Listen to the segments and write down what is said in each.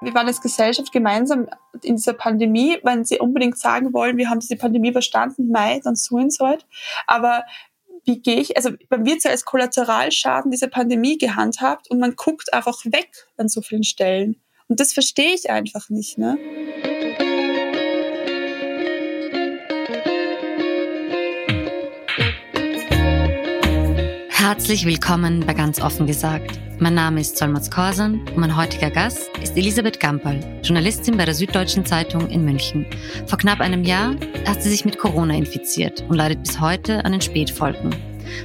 Wir waren als Gesellschaft gemeinsam in dieser Pandemie. Wenn Sie unbedingt sagen wollen, wir haben diese Pandemie überstanden, Mai, dann so so halt. Aber wie gehe ich, also man wird ja als Kollateralschaden dieser Pandemie gehandhabt und man guckt einfach weg an so vielen Stellen. Und das verstehe ich einfach nicht. Ne? Herzlich willkommen bei Ganz offen gesagt. Mein Name ist Solmaz Korsan und mein heutiger Gast ist Elisabeth Gamperl, Journalistin bei der Süddeutschen Zeitung in München. Vor knapp einem Jahr hat sie sich mit Corona infiziert und leidet bis heute an den Spätfolgen,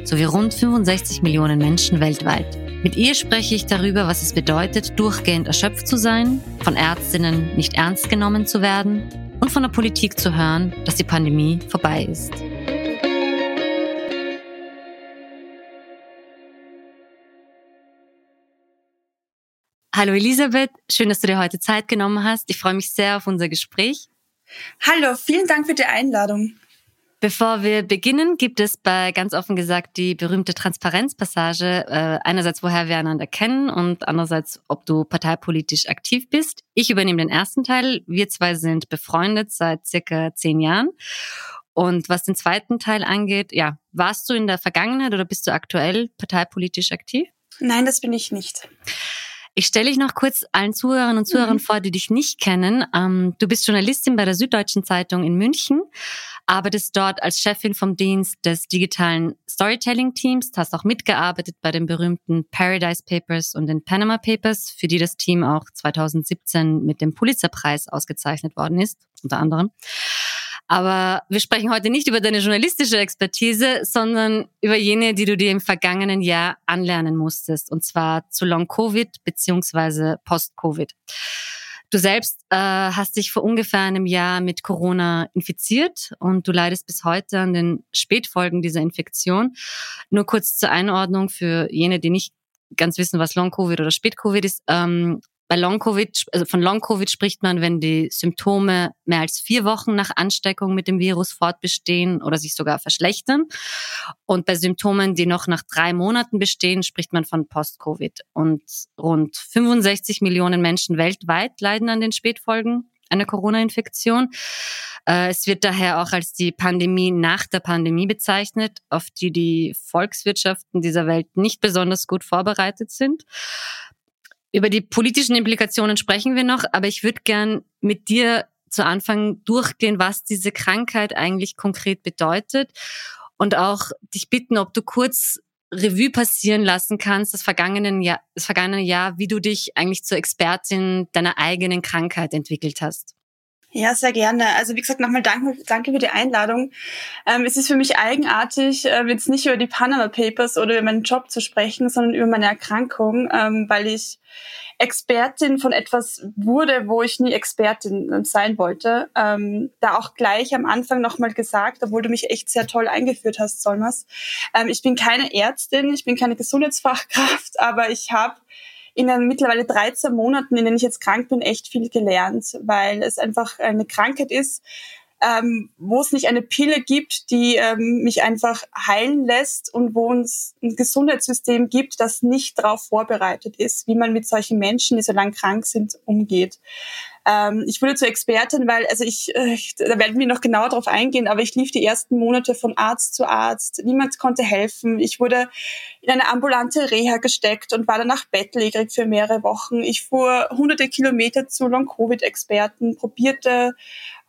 sowie rund 65 Millionen Menschen weltweit. Mit ihr spreche ich darüber, was es bedeutet, durchgehend erschöpft zu sein, von Ärztinnen nicht ernst genommen zu werden und von der Politik zu hören, dass die Pandemie vorbei ist. Hallo Elisabeth, schön, dass du dir heute Zeit genommen hast. Ich freue mich sehr auf unser Gespräch. Hallo, vielen Dank für die Einladung. Bevor wir beginnen, gibt es bei ganz offen gesagt die berühmte Transparenzpassage. Äh, einerseits, woher wir einander kennen und andererseits, ob du parteipolitisch aktiv bist. Ich übernehme den ersten Teil. Wir zwei sind befreundet seit circa zehn Jahren. Und was den zweiten Teil angeht, ja, warst du in der Vergangenheit oder bist du aktuell parteipolitisch aktiv? Nein, das bin ich nicht. Ich stelle dich noch kurz allen Zuhörern und Zuhörern mhm. vor, die dich nicht kennen. Ähm, du bist Journalistin bei der Süddeutschen Zeitung in München, arbeitest dort als Chefin vom Dienst des digitalen Storytelling-Teams, hast auch mitgearbeitet bei den berühmten Paradise Papers und den Panama Papers, für die das Team auch 2017 mit dem Pulitzerpreis ausgezeichnet worden ist, unter anderem. Aber wir sprechen heute nicht über deine journalistische Expertise, sondern über jene, die du dir im vergangenen Jahr anlernen musstest, und zwar zu Long-Covid beziehungsweise Post-Covid. Du selbst äh, hast dich vor ungefähr einem Jahr mit Corona infiziert und du leidest bis heute an den Spätfolgen dieser Infektion. Nur kurz zur Einordnung für jene, die nicht ganz wissen, was Long-Covid oder Spät-Covid ist. Ähm, bei Long-Covid, also von Long-Covid spricht man, wenn die Symptome mehr als vier Wochen nach Ansteckung mit dem Virus fortbestehen oder sich sogar verschlechtern. Und bei Symptomen, die noch nach drei Monaten bestehen, spricht man von Post-Covid. Und rund 65 Millionen Menschen weltweit leiden an den Spätfolgen einer Corona-Infektion. Äh, es wird daher auch als die Pandemie nach der Pandemie bezeichnet, auf die die Volkswirtschaften dieser Welt nicht besonders gut vorbereitet sind. Über die politischen Implikationen sprechen wir noch, aber ich würde gern mit dir zu Anfang durchgehen, was diese Krankheit eigentlich konkret bedeutet und auch dich bitten, ob du kurz Revue passieren lassen kannst, das vergangene Jahr, das vergangene Jahr, wie du dich eigentlich zur Expertin deiner eigenen Krankheit entwickelt hast. Ja, sehr gerne. Also wie gesagt, nochmal danke, danke für die Einladung. Ähm, es ist für mich eigenartig, äh, jetzt nicht über die Panama Papers oder über meinen Job zu sprechen, sondern über meine Erkrankung, ähm, weil ich Expertin von etwas wurde, wo ich nie Expertin äh, sein wollte. Ähm, da auch gleich am Anfang nochmal gesagt, obwohl du mich echt sehr toll eingeführt hast, Solmas. Ähm, ich bin keine Ärztin, ich bin keine Gesundheitsfachkraft, aber ich habe in den mittlerweile 13 Monaten, in denen ich jetzt krank bin, echt viel gelernt, weil es einfach eine Krankheit ist, ähm, wo es nicht eine Pille gibt, die ähm, mich einfach heilen lässt und wo es ein Gesundheitssystem gibt, das nicht darauf vorbereitet ist, wie man mit solchen Menschen, die so lang krank sind, umgeht. Ähm, ich wurde zur Expertin, weil, also ich, äh, da werden wir noch genauer drauf eingehen, aber ich lief die ersten Monate von Arzt zu Arzt. Niemand konnte helfen. Ich wurde in eine ambulante Reha gesteckt und war danach bettlägerig für mehrere Wochen. Ich fuhr hunderte Kilometer zu Long-Covid-Experten, probierte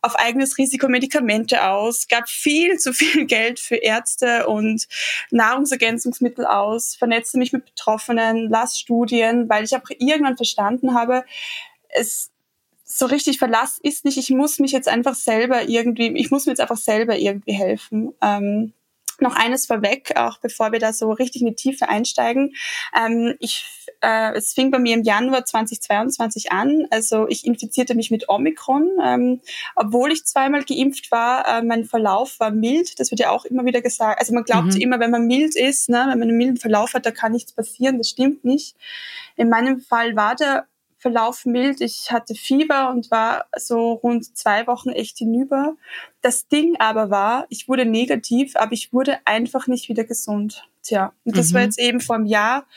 auf eigenes Risiko Medikamente aus, gab viel zu viel Geld für Ärzte und Nahrungsergänzungsmittel aus, vernetzte mich mit Betroffenen, las Studien, weil ich auch irgendwann verstanden habe, es so richtig Verlass ist nicht, ich muss mich jetzt einfach selber irgendwie, ich muss mir jetzt einfach selber irgendwie helfen. Ähm, noch eines vorweg, auch bevor wir da so richtig in die Tiefe einsteigen. Ähm, ich, äh, es fing bei mir im Januar 2022 an. Also ich infizierte mich mit Omikron. Ähm, obwohl ich zweimal geimpft war, äh, mein Verlauf war mild. Das wird ja auch immer wieder gesagt. Also man glaubt mhm. immer, wenn man mild ist, ne, wenn man einen milden Verlauf hat, da kann nichts passieren. Das stimmt nicht. In meinem Fall war der Verlauf mild. Ich hatte Fieber und war so rund zwei Wochen echt hinüber. Das Ding aber war, ich wurde negativ, aber ich wurde einfach nicht wieder gesund. Tja, und das mhm. war jetzt eben vor einem Jahr.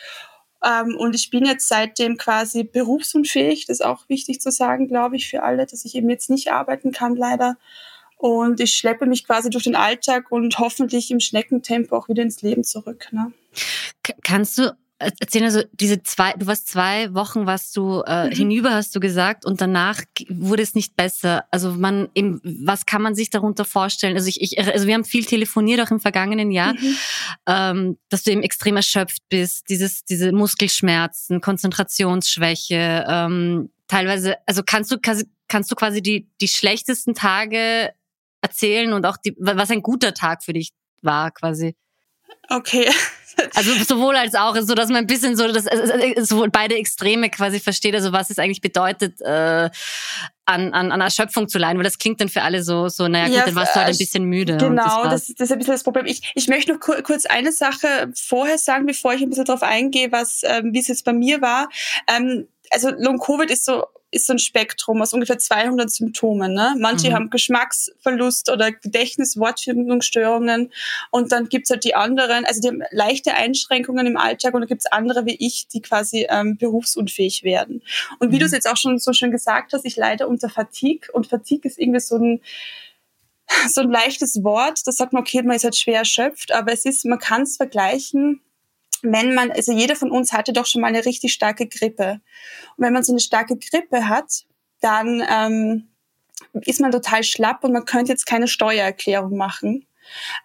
Ähm, und ich bin jetzt seitdem quasi berufsunfähig. Das ist auch wichtig zu sagen, glaube ich, für alle, dass ich eben jetzt nicht arbeiten kann, leider. Und ich schleppe mich quasi durch den Alltag und hoffentlich im Schneckentempo auch wieder ins Leben zurück. Ne? Kannst du erzählen, also diese zwei, du warst zwei Wochen, warst du äh, mhm. hinüber, hast du gesagt, und danach wurde es nicht besser. Also man eben, was kann man sich darunter vorstellen? Also ich, ich also wir haben viel telefoniert auch im vergangenen Jahr, mhm. ähm, dass du eben extrem erschöpft bist, dieses, diese Muskelschmerzen, Konzentrationsschwäche, ähm, teilweise, also kannst du, kannst du quasi die, die schlechtesten Tage erzählen und auch die, was ein guter Tag für dich war quasi. Okay. Also sowohl als auch, so dass man ein bisschen so, dass sowohl beide Extreme quasi versteht, also was es eigentlich bedeutet, äh, an, an, an Erschöpfung zu leiden, weil das klingt dann für alle so, so naja gut, ja, dann warst du halt ein bisschen müde. Genau, das, das, ist ein bisschen das Problem. Ich, ich möchte noch kurz eine Sache vorher sagen, bevor ich ein bisschen darauf eingehe, was, ähm, wie es jetzt bei mir war. Ähm, also Long-Covid ist so ist so ein Spektrum aus ungefähr 200 Symptomen. Ne? Manche mhm. haben Geschmacksverlust oder Gedächtnis-Wortfindungsstörungen und dann gibt's halt die anderen, also die haben leichte Einschränkungen im Alltag und dann gibt's andere wie ich, die quasi ähm, berufsunfähig werden. Und wie mhm. du es jetzt auch schon so schön gesagt hast, ich leide unter Fatigue und Fatigue ist irgendwie so ein so ein leichtes Wort, das sagt man, okay, man ist halt schwer erschöpft, aber es ist, man kann es vergleichen wenn man, also jeder von uns hatte doch schon mal eine richtig starke Grippe. Und wenn man so eine starke Grippe hat, dann ähm, ist man total schlapp und man könnte jetzt keine Steuererklärung machen.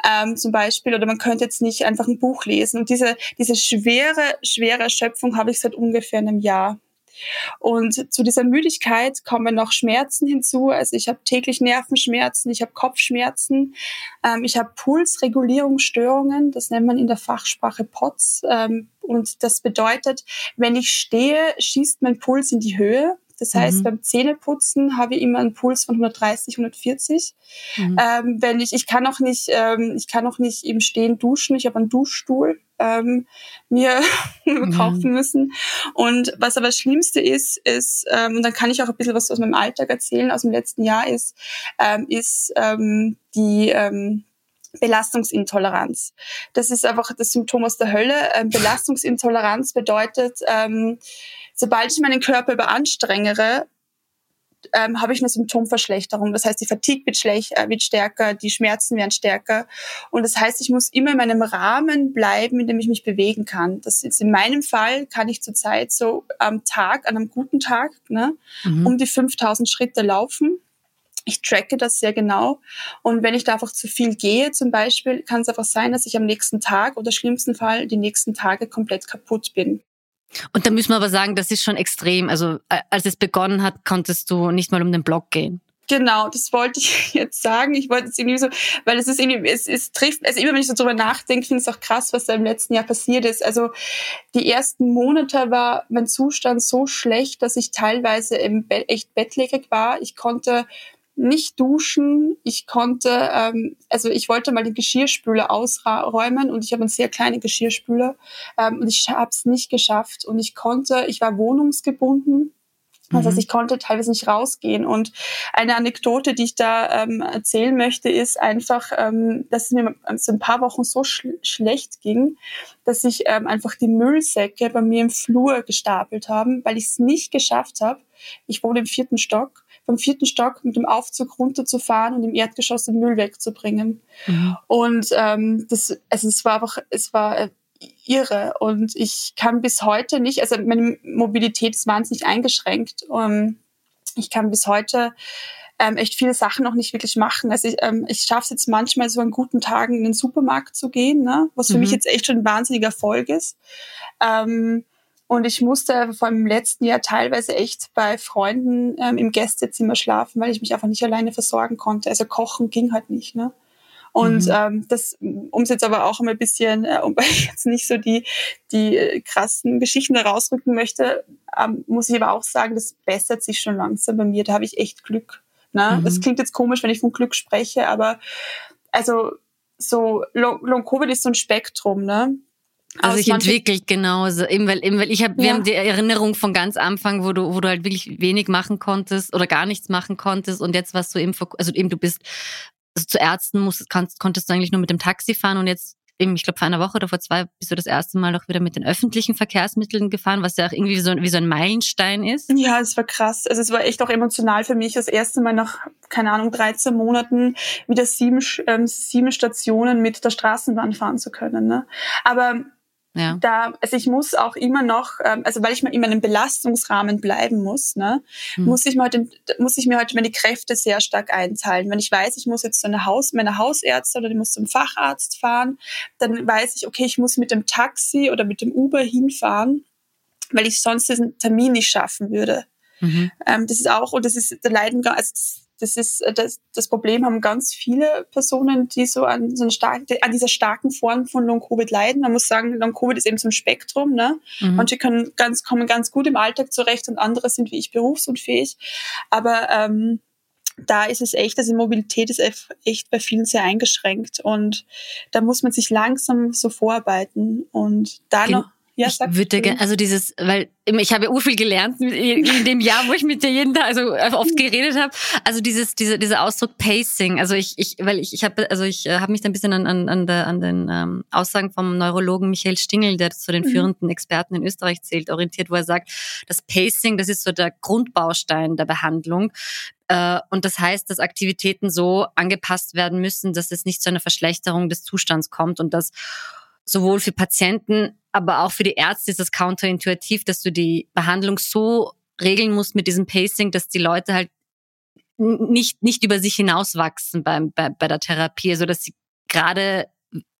Ähm, zum Beispiel, oder man könnte jetzt nicht einfach ein Buch lesen. Und diese, diese schwere, schwere Erschöpfung habe ich seit ungefähr einem Jahr. Und zu dieser Müdigkeit kommen noch Schmerzen hinzu. Also ich habe täglich Nervenschmerzen, ich habe Kopfschmerzen, ähm, ich habe Pulsregulierungsstörungen, das nennt man in der Fachsprache POTS. Ähm, und das bedeutet, wenn ich stehe, schießt mein Puls in die Höhe. Das heißt, mhm. beim Zähneputzen habe ich immer einen Puls von 130, 140. Mhm. Ähm, wenn ich, ich kann auch nicht, ähm, ich kann auch nicht im Stehen duschen. Ich habe einen Duschstuhl ähm, mir kaufen müssen. Und was aber das Schlimmste ist, ist, ähm, und dann kann ich auch ein bisschen was aus meinem Alltag erzählen, aus dem letzten Jahr ist, ähm, ist ähm, die ähm, Belastungsintoleranz. Das ist einfach das Symptom aus der Hölle. Ähm, Belastungsintoleranz bedeutet, ähm, sobald ich meinen Körper überanstrengere, ähm, habe ich eine Symptomverschlechterung. Das heißt, die Fatigue wird, schlecht, äh, wird stärker, die Schmerzen werden stärker. Und das heißt, ich muss immer in meinem Rahmen bleiben, in dem ich mich bewegen kann. Das ist in meinem Fall, kann ich zurzeit so am Tag, an einem guten Tag, ne, mhm. um die 5000 Schritte laufen. Ich tracke das sehr genau. Und wenn ich da einfach zu viel gehe, zum Beispiel, kann es einfach sein, dass ich am nächsten Tag oder schlimmsten Fall die nächsten Tage komplett kaputt bin. Und da müssen wir aber sagen, das ist schon extrem. Also äh, als es begonnen hat, konntest du nicht mal um den Block gehen. Genau, das wollte ich jetzt sagen. Ich wollte es irgendwie so, weil es ist irgendwie, es, es trifft, also immer wenn ich so drüber nachdenke, finde ich es auch krass, was da im letzten Jahr passiert ist. Also die ersten Monate war mein Zustand so schlecht, dass ich teilweise im Be echt bettlägerig war. Ich konnte nicht duschen. Ich konnte, ähm, also ich wollte mal den Geschirrspüler ausräumen und ich habe einen sehr kleinen Geschirrspüler ähm, und ich habe es nicht geschafft und ich konnte, ich war wohnungsgebunden. Das heißt, mhm. ich konnte teilweise nicht rausgehen. Und eine Anekdote, die ich da ähm, erzählen möchte, ist einfach, ähm, dass es mir so ein paar Wochen so sch schlecht ging, dass ich ähm, einfach die Müllsäcke bei mir im Flur gestapelt haben, weil ich es nicht geschafft habe. Ich wohne im vierten Stock vom vierten Stock mit dem Aufzug runterzufahren und im Erdgeschoss den Müll wegzubringen. Mhm. Und ähm, das, also es war einfach, es war äh, irre und ich kann bis heute nicht, also meine Mobilität ist wahnsinnig eingeschränkt. Um, ähm, ich kann bis heute ähm, echt viele Sachen noch nicht wirklich machen. Also ich, ähm, ich schaffe es jetzt manchmal so an guten Tagen in den Supermarkt zu gehen, ne? was für mhm. mich jetzt echt schon ein wahnsinniger Erfolg ist. Ähm, und ich musste vor allem im letzten Jahr teilweise echt bei Freunden ähm, im Gästezimmer schlafen, weil ich mich einfach nicht alleine versorgen konnte. Also kochen ging halt nicht. Ne? Und mhm. ähm, das, um es jetzt aber auch ein bisschen, äh, um ich jetzt nicht so die, die äh, krassen Geschichten herausrücken möchte, ähm, muss ich aber auch sagen, das bessert sich schon langsam bei mir. Da habe ich echt Glück. Ne? Mhm. Das klingt jetzt komisch, wenn ich von Glück spreche, aber also so Long, Long Covid ist so ein Spektrum, ne? Also ich entwickelt genauso, eben weil, eben weil ich habe, ja. wir haben die Erinnerung von ganz Anfang, wo du, wo du halt wirklich wenig machen konntest oder gar nichts machen konntest und jetzt warst du eben, also eben du bist also zu Ärzten musst, kannst, konntest du eigentlich nur mit dem Taxi fahren und jetzt eben, ich glaube, vor einer Woche oder vor zwei bist du das erste Mal auch wieder mit den öffentlichen Verkehrsmitteln gefahren, was ja auch irgendwie so, wie so ein Meilenstein ist. Ja, es war krass. Also es war echt auch emotional für mich. Das erste Mal nach, keine Ahnung, 13 Monaten wieder sieben, ähm, sieben Stationen mit der Straßenbahn fahren zu können. Ne? Aber ja. Da, also ich muss auch immer noch, ähm, also weil ich mal in meinem Belastungsrahmen bleiben muss, ne, hm. muss ich mir heute, muss ich mir heute meine Kräfte sehr stark einteilen. Wenn ich weiß, ich muss jetzt zu einer Haus, meiner Hausärztin oder ich muss zum Facharzt fahren, dann weiß ich, okay, ich muss mit dem Taxi oder mit dem Uber hinfahren, weil ich sonst diesen Termin nicht schaffen würde. Mhm. Ähm, das ist auch, und das ist, da leiden, also das ist äh, das, das Problem haben ganz viele Personen, die so an so einer starken, an dieser starken Form von Long Covid leiden. Man muss sagen, Long Covid ist eben zum Spektrum. Ne? Mhm. Manche können ganz kommen ganz gut im Alltag zurecht und andere sind wie ich berufsunfähig. Aber ähm, da ist es echt, also Mobilität ist echt bei vielen sehr eingeschränkt und da muss man sich langsam so vorarbeiten und da noch ja, ich würde gerne, also dieses, weil ich habe ja urviel gelernt in dem Jahr, wo ich mit dir jeden Tag, also oft geredet habe. Also dieses, diese, dieser Ausdruck Pacing. Also ich, ich, weil ich, ich habe, also ich äh, habe mich da ein bisschen an, an, an, der, an den ähm, Aussagen vom Neurologen Michael Stingel, der zu den mhm. führenden Experten in Österreich zählt, orientiert, wo er sagt, das Pacing, das ist so der Grundbaustein der Behandlung. Äh, und das heißt, dass Aktivitäten so angepasst werden müssen, dass es nicht zu einer Verschlechterung des Zustands kommt und dass sowohl für Patienten, aber auch für die Ärzte ist das counterintuitiv, dass du die Behandlung so regeln musst mit diesem Pacing, dass die Leute halt nicht, nicht über sich hinauswachsen beim, bei, bei der Therapie, also dass sie gerade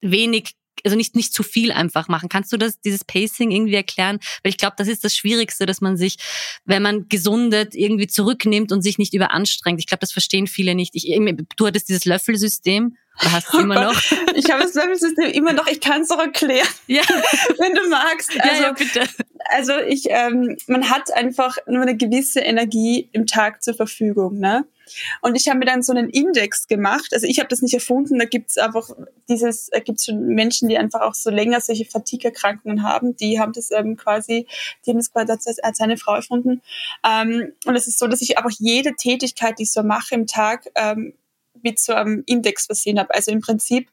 wenig also nicht nicht zu viel einfach machen. Kannst du das dieses Pacing irgendwie erklären? Weil ich glaube, das ist das Schwierigste, dass man sich, wenn man gesundet, irgendwie zurücknimmt und sich nicht überanstrengt. Ich glaube, das verstehen viele nicht. Ich, du hattest dieses Löffelsystem Du hast es immer noch? ich habe das Löffelsystem immer noch. Ich kann es doch erklären, ja. wenn du magst. Also, ja, ja, bitte. Also ich, ähm, man hat einfach nur eine gewisse Energie im Tag zur Verfügung, ne? Und ich habe mir dann so einen Index gemacht. Also ich habe das nicht erfunden. Da gibt's einfach dieses, da gibt's schon Menschen, die einfach auch so länger solche Fatigue-Erkrankungen haben. Die haben das ähm, quasi, die haben das quasi als, als eine Frau erfunden. Ähm, und es ist so, dass ich einfach jede Tätigkeit, die ich so mache im Tag, ähm, mit so einem Index versehen habe. Also im Prinzip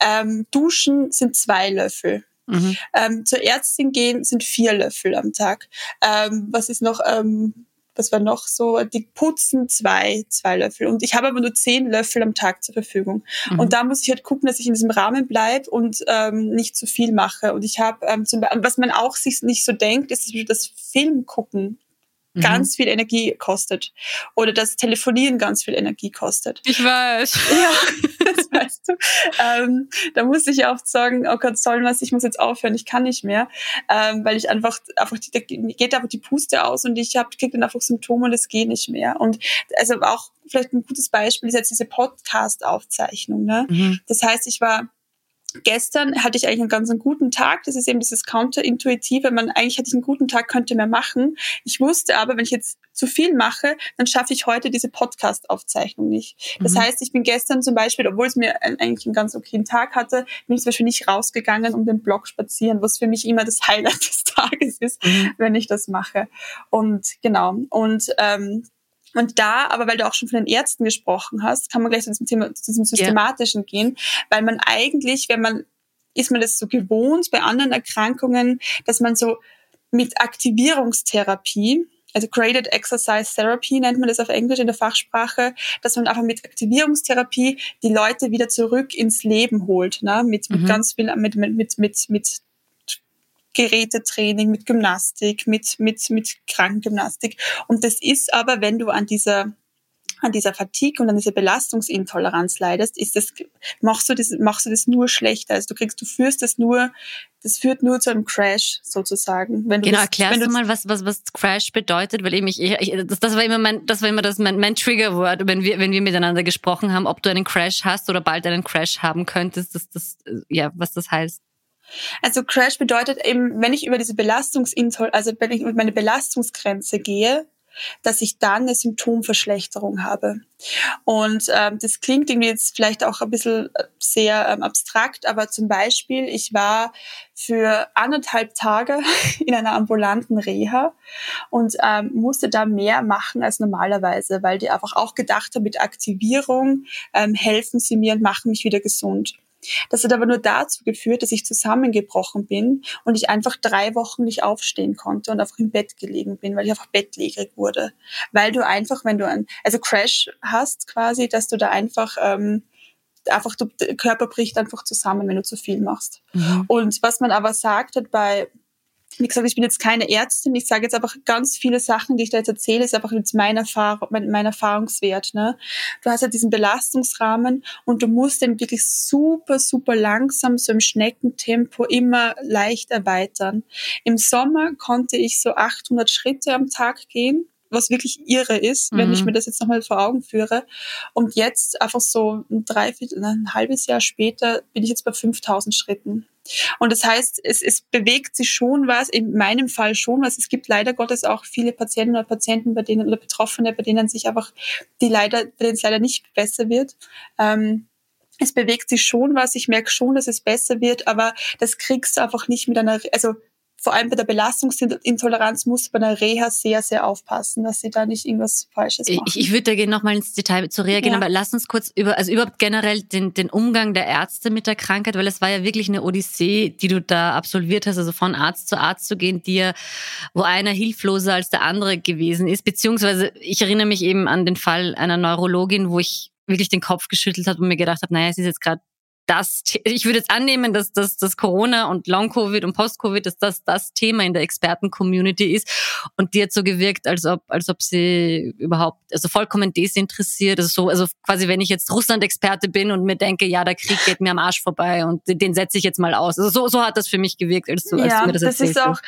ähm, Duschen sind zwei Löffel. Mhm. Ähm, zur Ärztin gehen sind vier Löffel am Tag. Ähm, was ist noch? Ähm, was war noch so? Die putzen zwei, zwei Löffel. Und ich habe aber nur zehn Löffel am Tag zur Verfügung. Mhm. Und da muss ich halt gucken, dass ich in diesem Rahmen bleibe und ähm, nicht zu viel mache. Und ich habe ähm, zum Beispiel, was man auch sich nicht so denkt, ist das Film gucken Mhm. ganz viel Energie kostet. Oder das Telefonieren ganz viel Energie kostet. Ich weiß. Ja, das weißt du. Ähm, da muss ich oft sagen, oh Gott, soll was, ich muss jetzt aufhören, ich kann nicht mehr. Ähm, weil ich einfach, einfach die, da geht einfach die Puste aus und ich habe kriege dann einfach Symptome und es geht nicht mehr. Und also auch vielleicht ein gutes Beispiel ist jetzt diese Podcast-Aufzeichnung. Ne? Mhm. Das heißt, ich war gestern hatte ich eigentlich einen ganz einen guten Tag. Das ist eben dieses Counterintuitive. Man eigentlich hatte ich einen guten Tag, könnte mehr machen. Ich wusste aber, wenn ich jetzt zu viel mache, dann schaffe ich heute diese Podcast-Aufzeichnung nicht. Das mhm. heißt, ich bin gestern zum Beispiel, obwohl es mir eigentlich einen ganz okayen Tag hatte, bin ich zum Beispiel nicht rausgegangen, um den Blog spazieren, was für mich immer das Highlight des Tages ist, mhm. wenn ich das mache. Und genau. Und ähm, und da, aber weil du auch schon von den Ärzten gesprochen hast, kann man gleich zu diesem Thema, zu diesem Systematischen yeah. gehen, weil man eigentlich, wenn man, ist man das so gewohnt bei anderen Erkrankungen, dass man so mit Aktivierungstherapie, also Graded Exercise Therapy nennt man das auf Englisch in der Fachsprache, dass man einfach mit Aktivierungstherapie die Leute wieder zurück ins Leben holt, ne? mit, mit mhm. ganz viel, mit, mit, mit, mit, mit Gerätetraining, mit Gymnastik, mit, mit, mit Krankengymnastik. Und das ist aber, wenn du an dieser an dieser Fatigue und an dieser Belastungsintoleranz leidest, ist das, machst du das, machst du das nur schlechter. Also du kriegst, du führst das nur, das führt nur zu einem Crash sozusagen. Wenn du genau, das, erklärst du mal, was, was, was Crash bedeutet, weil eben ich, ich das, das war immer mein, das war immer das, mein, mein Triggerwort, wenn wir, wenn wir miteinander gesprochen haben, ob du einen Crash hast oder bald einen Crash haben könntest, das, das, ja, was das heißt. Also Crash bedeutet eben, wenn ich über diese Belastungsintoleranz, also wenn ich über meine Belastungsgrenze gehe, dass ich dann eine Symptomverschlechterung habe. Und ähm, das klingt irgendwie jetzt vielleicht auch ein bisschen äh, sehr ähm, abstrakt, aber zum Beispiel, ich war für anderthalb Tage in einer ambulanten Reha und ähm, musste da mehr machen als normalerweise, weil die einfach auch gedacht haben, mit Aktivierung ähm, helfen sie mir und machen mich wieder gesund. Das hat aber nur dazu geführt, dass ich zusammengebrochen bin und ich einfach drei Wochen nicht aufstehen konnte und einfach im Bett gelegen bin, weil ich einfach bettlägerig wurde. Weil du einfach, wenn du ein, also Crash hast quasi, dass du da einfach ähm, einfach der Körper bricht einfach zusammen, wenn du zu viel machst. Mhm. Und was man aber sagt hat bei wie gesagt, ich bin jetzt keine Ärztin, ich sage jetzt einfach ganz viele Sachen, die ich da jetzt erzähle, ist einfach jetzt mein, Erfahrung, mein, mein Erfahrungswert. Ne? Du hast ja diesen Belastungsrahmen und du musst den wirklich super, super langsam, so im Schneckentempo immer leicht erweitern. Im Sommer konnte ich so 800 Schritte am Tag gehen was wirklich irre ist, mhm. wenn ich mhm. mir das jetzt nochmal vor Augen führe. Und jetzt einfach so ein Dreiviertel, ein halbes Jahr später bin ich jetzt bei 5000 Schritten. Und das heißt, es, es bewegt sich schon was, in meinem Fall schon was. Es gibt leider Gottes auch viele Patienten oder Patienten, bei denen oder Betroffene, bei denen sich einfach die leider, bei denen es leider nicht besser wird. Ähm, es bewegt sich schon was. Ich merke schon, dass es besser wird, aber das kriegst du einfach nicht mit einer, also vor allem bei der Belastungsintoleranz muss bei der Reha sehr, sehr aufpassen, dass sie da nicht irgendwas Falsches machen. Ich, ich würde da gerne nochmal ins Detail zu reagieren, ja. aber lass uns kurz über, also überhaupt generell den, den Umgang der Ärzte mit der Krankheit, weil es war ja wirklich eine Odyssee, die du da absolviert hast, also von Arzt zu Arzt zu gehen, dir, wo einer hilfloser als der andere gewesen ist, beziehungsweise ich erinnere mich eben an den Fall einer Neurologin, wo ich wirklich den Kopf geschüttelt habe und mir gedacht habe, naja, es ist jetzt gerade das, ich würde jetzt annehmen, dass das, das Corona und Long-Covid und Post-Covid, dass das das Thema in der Experten-Community ist. Und die hat so gewirkt, als ob, als ob sie überhaupt, also vollkommen desinteressiert, also so, also quasi, wenn ich jetzt Russland-Experte bin und mir denke, ja, der Krieg geht mir am Arsch vorbei und den setze ich jetzt mal aus. Also so, so hat das für mich gewirkt, als du, als ja, du mir das, das erzählst. Ist auch,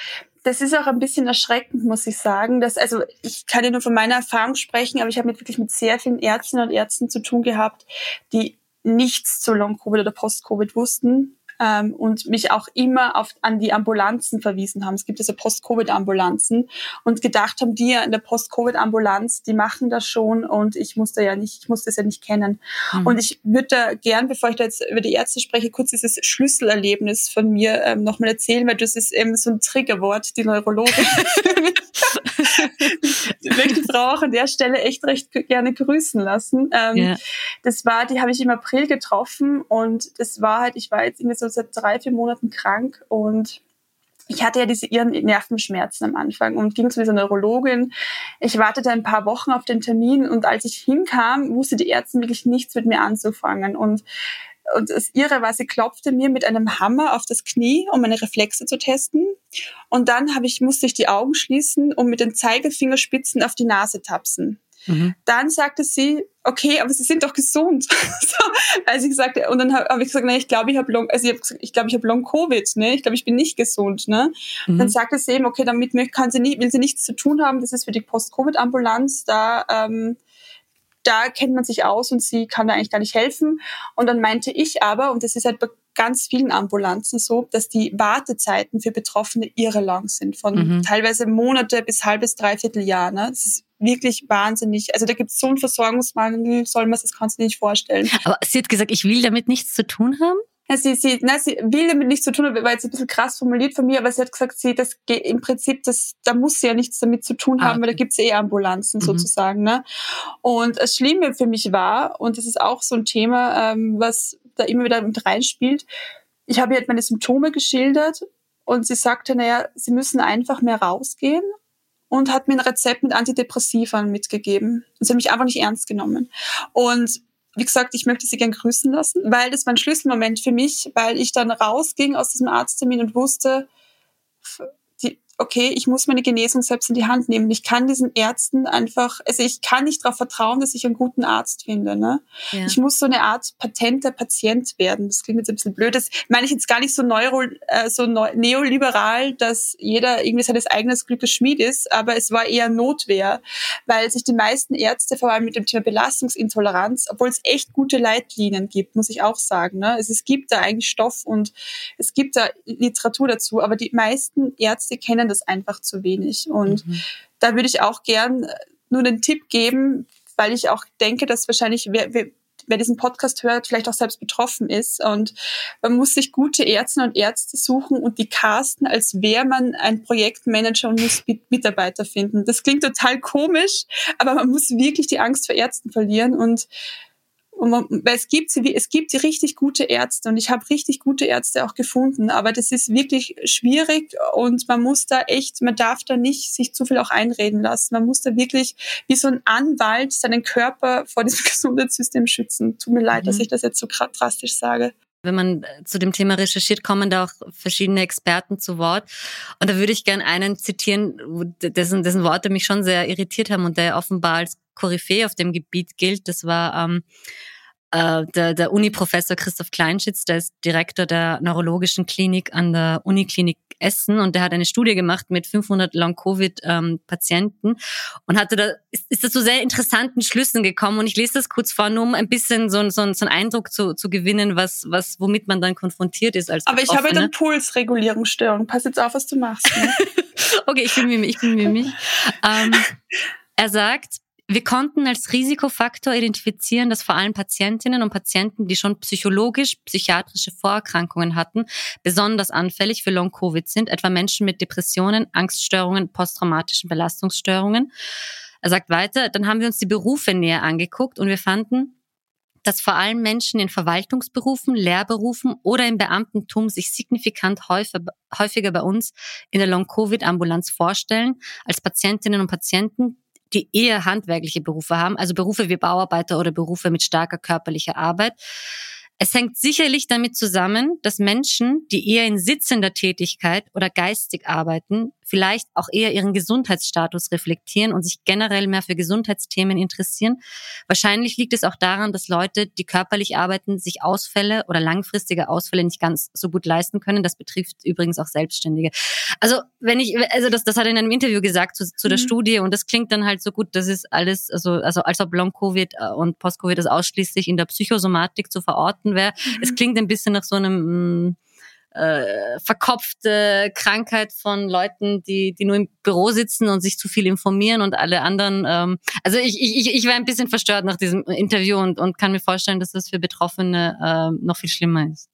das ist auch ein bisschen erschreckend, muss ich sagen. Dass, also ich kann ja nur von meiner Erfahrung sprechen, aber ich habe mit wirklich mit sehr vielen Ärztinnen und Ärzten zu tun gehabt, die nichts zu Long-Covid oder Post-Covid wussten ähm, und mich auch immer auf, an die Ambulanzen verwiesen haben. Es gibt also Post-Covid-Ambulanzen und gedacht haben, die in der Post-Covid-Ambulanz, die machen das schon und ich musste ja nicht, ich musste das ja nicht kennen. Mhm. Und ich würde da gern, bevor ich da jetzt über die Ärzte spreche, kurz dieses Schlüsselerlebnis von mir ähm, nochmal erzählen, weil das ist eben so ein Triggerwort, die Neurologin. ich möchte Frau auch an der Stelle echt recht gerne grüßen lassen. Ähm, yeah. Das war, die habe ich im April getroffen und das war halt, ich war jetzt irgendwie so seit drei, vier Monaten krank und ich hatte ja diese ihren Nervenschmerzen am Anfang und ging zu dieser Neurologin. Ich wartete ein paar Wochen auf den Termin und als ich hinkam, wusste die Ärztin wirklich nichts mit mir anzufangen. Und, und das Ihre war, sie klopfte mir mit einem Hammer auf das Knie, um meine Reflexe zu testen. Und dann habe ich, musste ich die Augen schließen und mit den Zeigefingerspitzen auf die Nase tapsen. Mhm. Dann sagte sie, okay, aber Sie sind doch gesund. so, als ich sagte, und dann habe hab ich gesagt, ne, ich glaube, ich habe Long, also ich, hab gesagt, ich glaube, ich habe Long Covid, ne? Ich glaube, ich bin nicht gesund, ne? Mhm. Dann sagte sie eben, okay, damit kann sie nie, will sie nichts zu tun haben. Das ist für die Post-Covid-Ambulanz. Da ähm, da kennt man sich aus und sie kann da eigentlich gar nicht helfen. Und dann meinte ich aber, und das ist halt bei ganz vielen Ambulanzen so, dass die Wartezeiten für Betroffene irre lang sind, von mhm. teilweise Monate bis halbes, dreiviertel Jahr. Ne? Das ist wirklich wahnsinnig. Also da gibt es so einen Versorgungsmangel, soll man das kannst du dir nicht vorstellen. Aber sie hat gesagt, ich will damit nichts zu tun haben? Ja, sie, sie, na, sie will damit nichts zu tun haben, war jetzt ein bisschen krass formuliert von mir, aber sie hat gesagt, sie, das geht im Prinzip, das, da muss sie ja nichts damit zu tun haben, ah, okay. weil da gibt's eh Ambulanzen mhm. sozusagen. Ne? Und das Schlimme für mich war, und das ist auch so ein Thema, ähm, was da immer wieder mit reinspielt, ich habe ihr halt meine Symptome geschildert und sie sagte, naja, sie müssen einfach mehr rausgehen und hat mir ein Rezept mit Antidepressivern mitgegeben. Sie hat mich einfach nicht ernst genommen. Und wie gesagt, ich möchte sie gern grüßen lassen, weil das war ein Schlüsselmoment für mich, weil ich dann rausging aus diesem Arzttermin und wusste, okay, ich muss meine Genesung selbst in die Hand nehmen. Ich kann diesen Ärzten einfach, also ich kann nicht darauf vertrauen, dass ich einen guten Arzt finde. Ne? Ja. Ich muss so eine Art patenter Patient werden. Das klingt jetzt ein bisschen blöd. Das meine ich jetzt gar nicht so, neuro, äh, so neoliberal, dass jeder irgendwie seines eigenes Glückes Schmied ist, aber es war eher Notwehr, weil sich die meisten Ärzte vor allem mit dem Thema Belastungsintoleranz, obwohl es echt gute Leitlinien gibt, muss ich auch sagen. Ne? Also es gibt da eigentlich Stoff und es gibt da Literatur dazu, aber die meisten Ärzte kennen das einfach zu wenig. Und mhm. da würde ich auch gern äh, nur einen Tipp geben, weil ich auch denke, dass wahrscheinlich wer, wer, wer diesen Podcast hört, vielleicht auch selbst betroffen ist. Und man muss sich gute Ärztinnen und Ärzte suchen und die casten, als wäre man ein Projektmanager und muss Mitarbeiter finden. Das klingt total komisch, aber man muss wirklich die Angst vor Ärzten verlieren und Und man, weil es gibt sie, es gibt richtig gute Ärzte und ich habe richtig gute Ärzte auch gefunden, aber das ist wirklich schwierig und man muss da echt, man darf da nicht sich zu viel auch einreden lassen. Man muss da wirklich wie so ein Anwalt seinen Körper vor diesem Gesundheitssystem schützen. Tut mir leid, mhm. dass ich das jetzt so drastisch sage. Wenn man äh, zu dem Thema recherchiert, kommen da auch verschiedene Experten zu Wort. Und da würde ich gerne einen zitieren, dessen, dessen Worte mich schon sehr irritiert haben und der offenbar als Koryphäe auf dem Gebiet gilt. Das war ähm, äh, der, der Uni-Professor Christoph Kleinschitz, der ist Direktor der neurologischen Klinik an der Uniklinik Essen und der hat eine Studie gemacht mit 500 Long-Covid-Patienten ähm, und hatte da, ist, ist das zu sehr interessanten Schlüssen gekommen und ich lese das kurz vor, nur um ein bisschen so, so, so einen Eindruck zu, zu gewinnen, was, was, womit man dann konfrontiert ist als Aber ich habe eine Pulsregulierungsstörung. Pass jetzt auf, was du machst. Ne? okay, ich bin mich, ich bin mich. ähm, er sagt, wir konnten als Risikofaktor identifizieren, dass vor allem Patientinnen und Patienten, die schon psychologisch psychiatrische Vorerkrankungen hatten, besonders anfällig für Long-Covid sind, etwa Menschen mit Depressionen, Angststörungen, posttraumatischen Belastungsstörungen. Er sagt weiter, dann haben wir uns die Berufe näher angeguckt und wir fanden, dass vor allem Menschen in Verwaltungsberufen, Lehrberufen oder im Beamtentum sich signifikant häufiger bei uns in der Long-Covid-Ambulanz vorstellen als Patientinnen und Patienten, die eher handwerkliche Berufe haben, also Berufe wie Bauarbeiter oder Berufe mit starker körperlicher Arbeit. Es hängt sicherlich damit zusammen, dass Menschen, die eher in sitzender Tätigkeit oder geistig arbeiten, vielleicht auch eher ihren Gesundheitsstatus reflektieren und sich generell mehr für Gesundheitsthemen interessieren. Wahrscheinlich liegt es auch daran, dass Leute, die körperlich arbeiten, sich Ausfälle oder langfristige Ausfälle nicht ganz so gut leisten können. Das betrifft übrigens auch Selbstständige. Also wenn ich, also das, das hat er in einem Interview gesagt zu, zu der mhm. Studie und das klingt dann halt so gut, das ist alles, also, also als ob Long-Covid äh, und Post-Covid das ausschließlich in der Psychosomatik zu verorten wäre. Mhm. Es klingt ein bisschen nach so einem, mh, mm, äh, verkopfte Krankheit von Leuten, die, die nur im Büro sitzen und sich zu viel informieren und alle anderen. Ähm, also ich, ich, ich war ein bisschen verstört nach diesem Interview und, und kann mir vorstellen, dass das für Betroffene äh, noch viel schlimmer ist.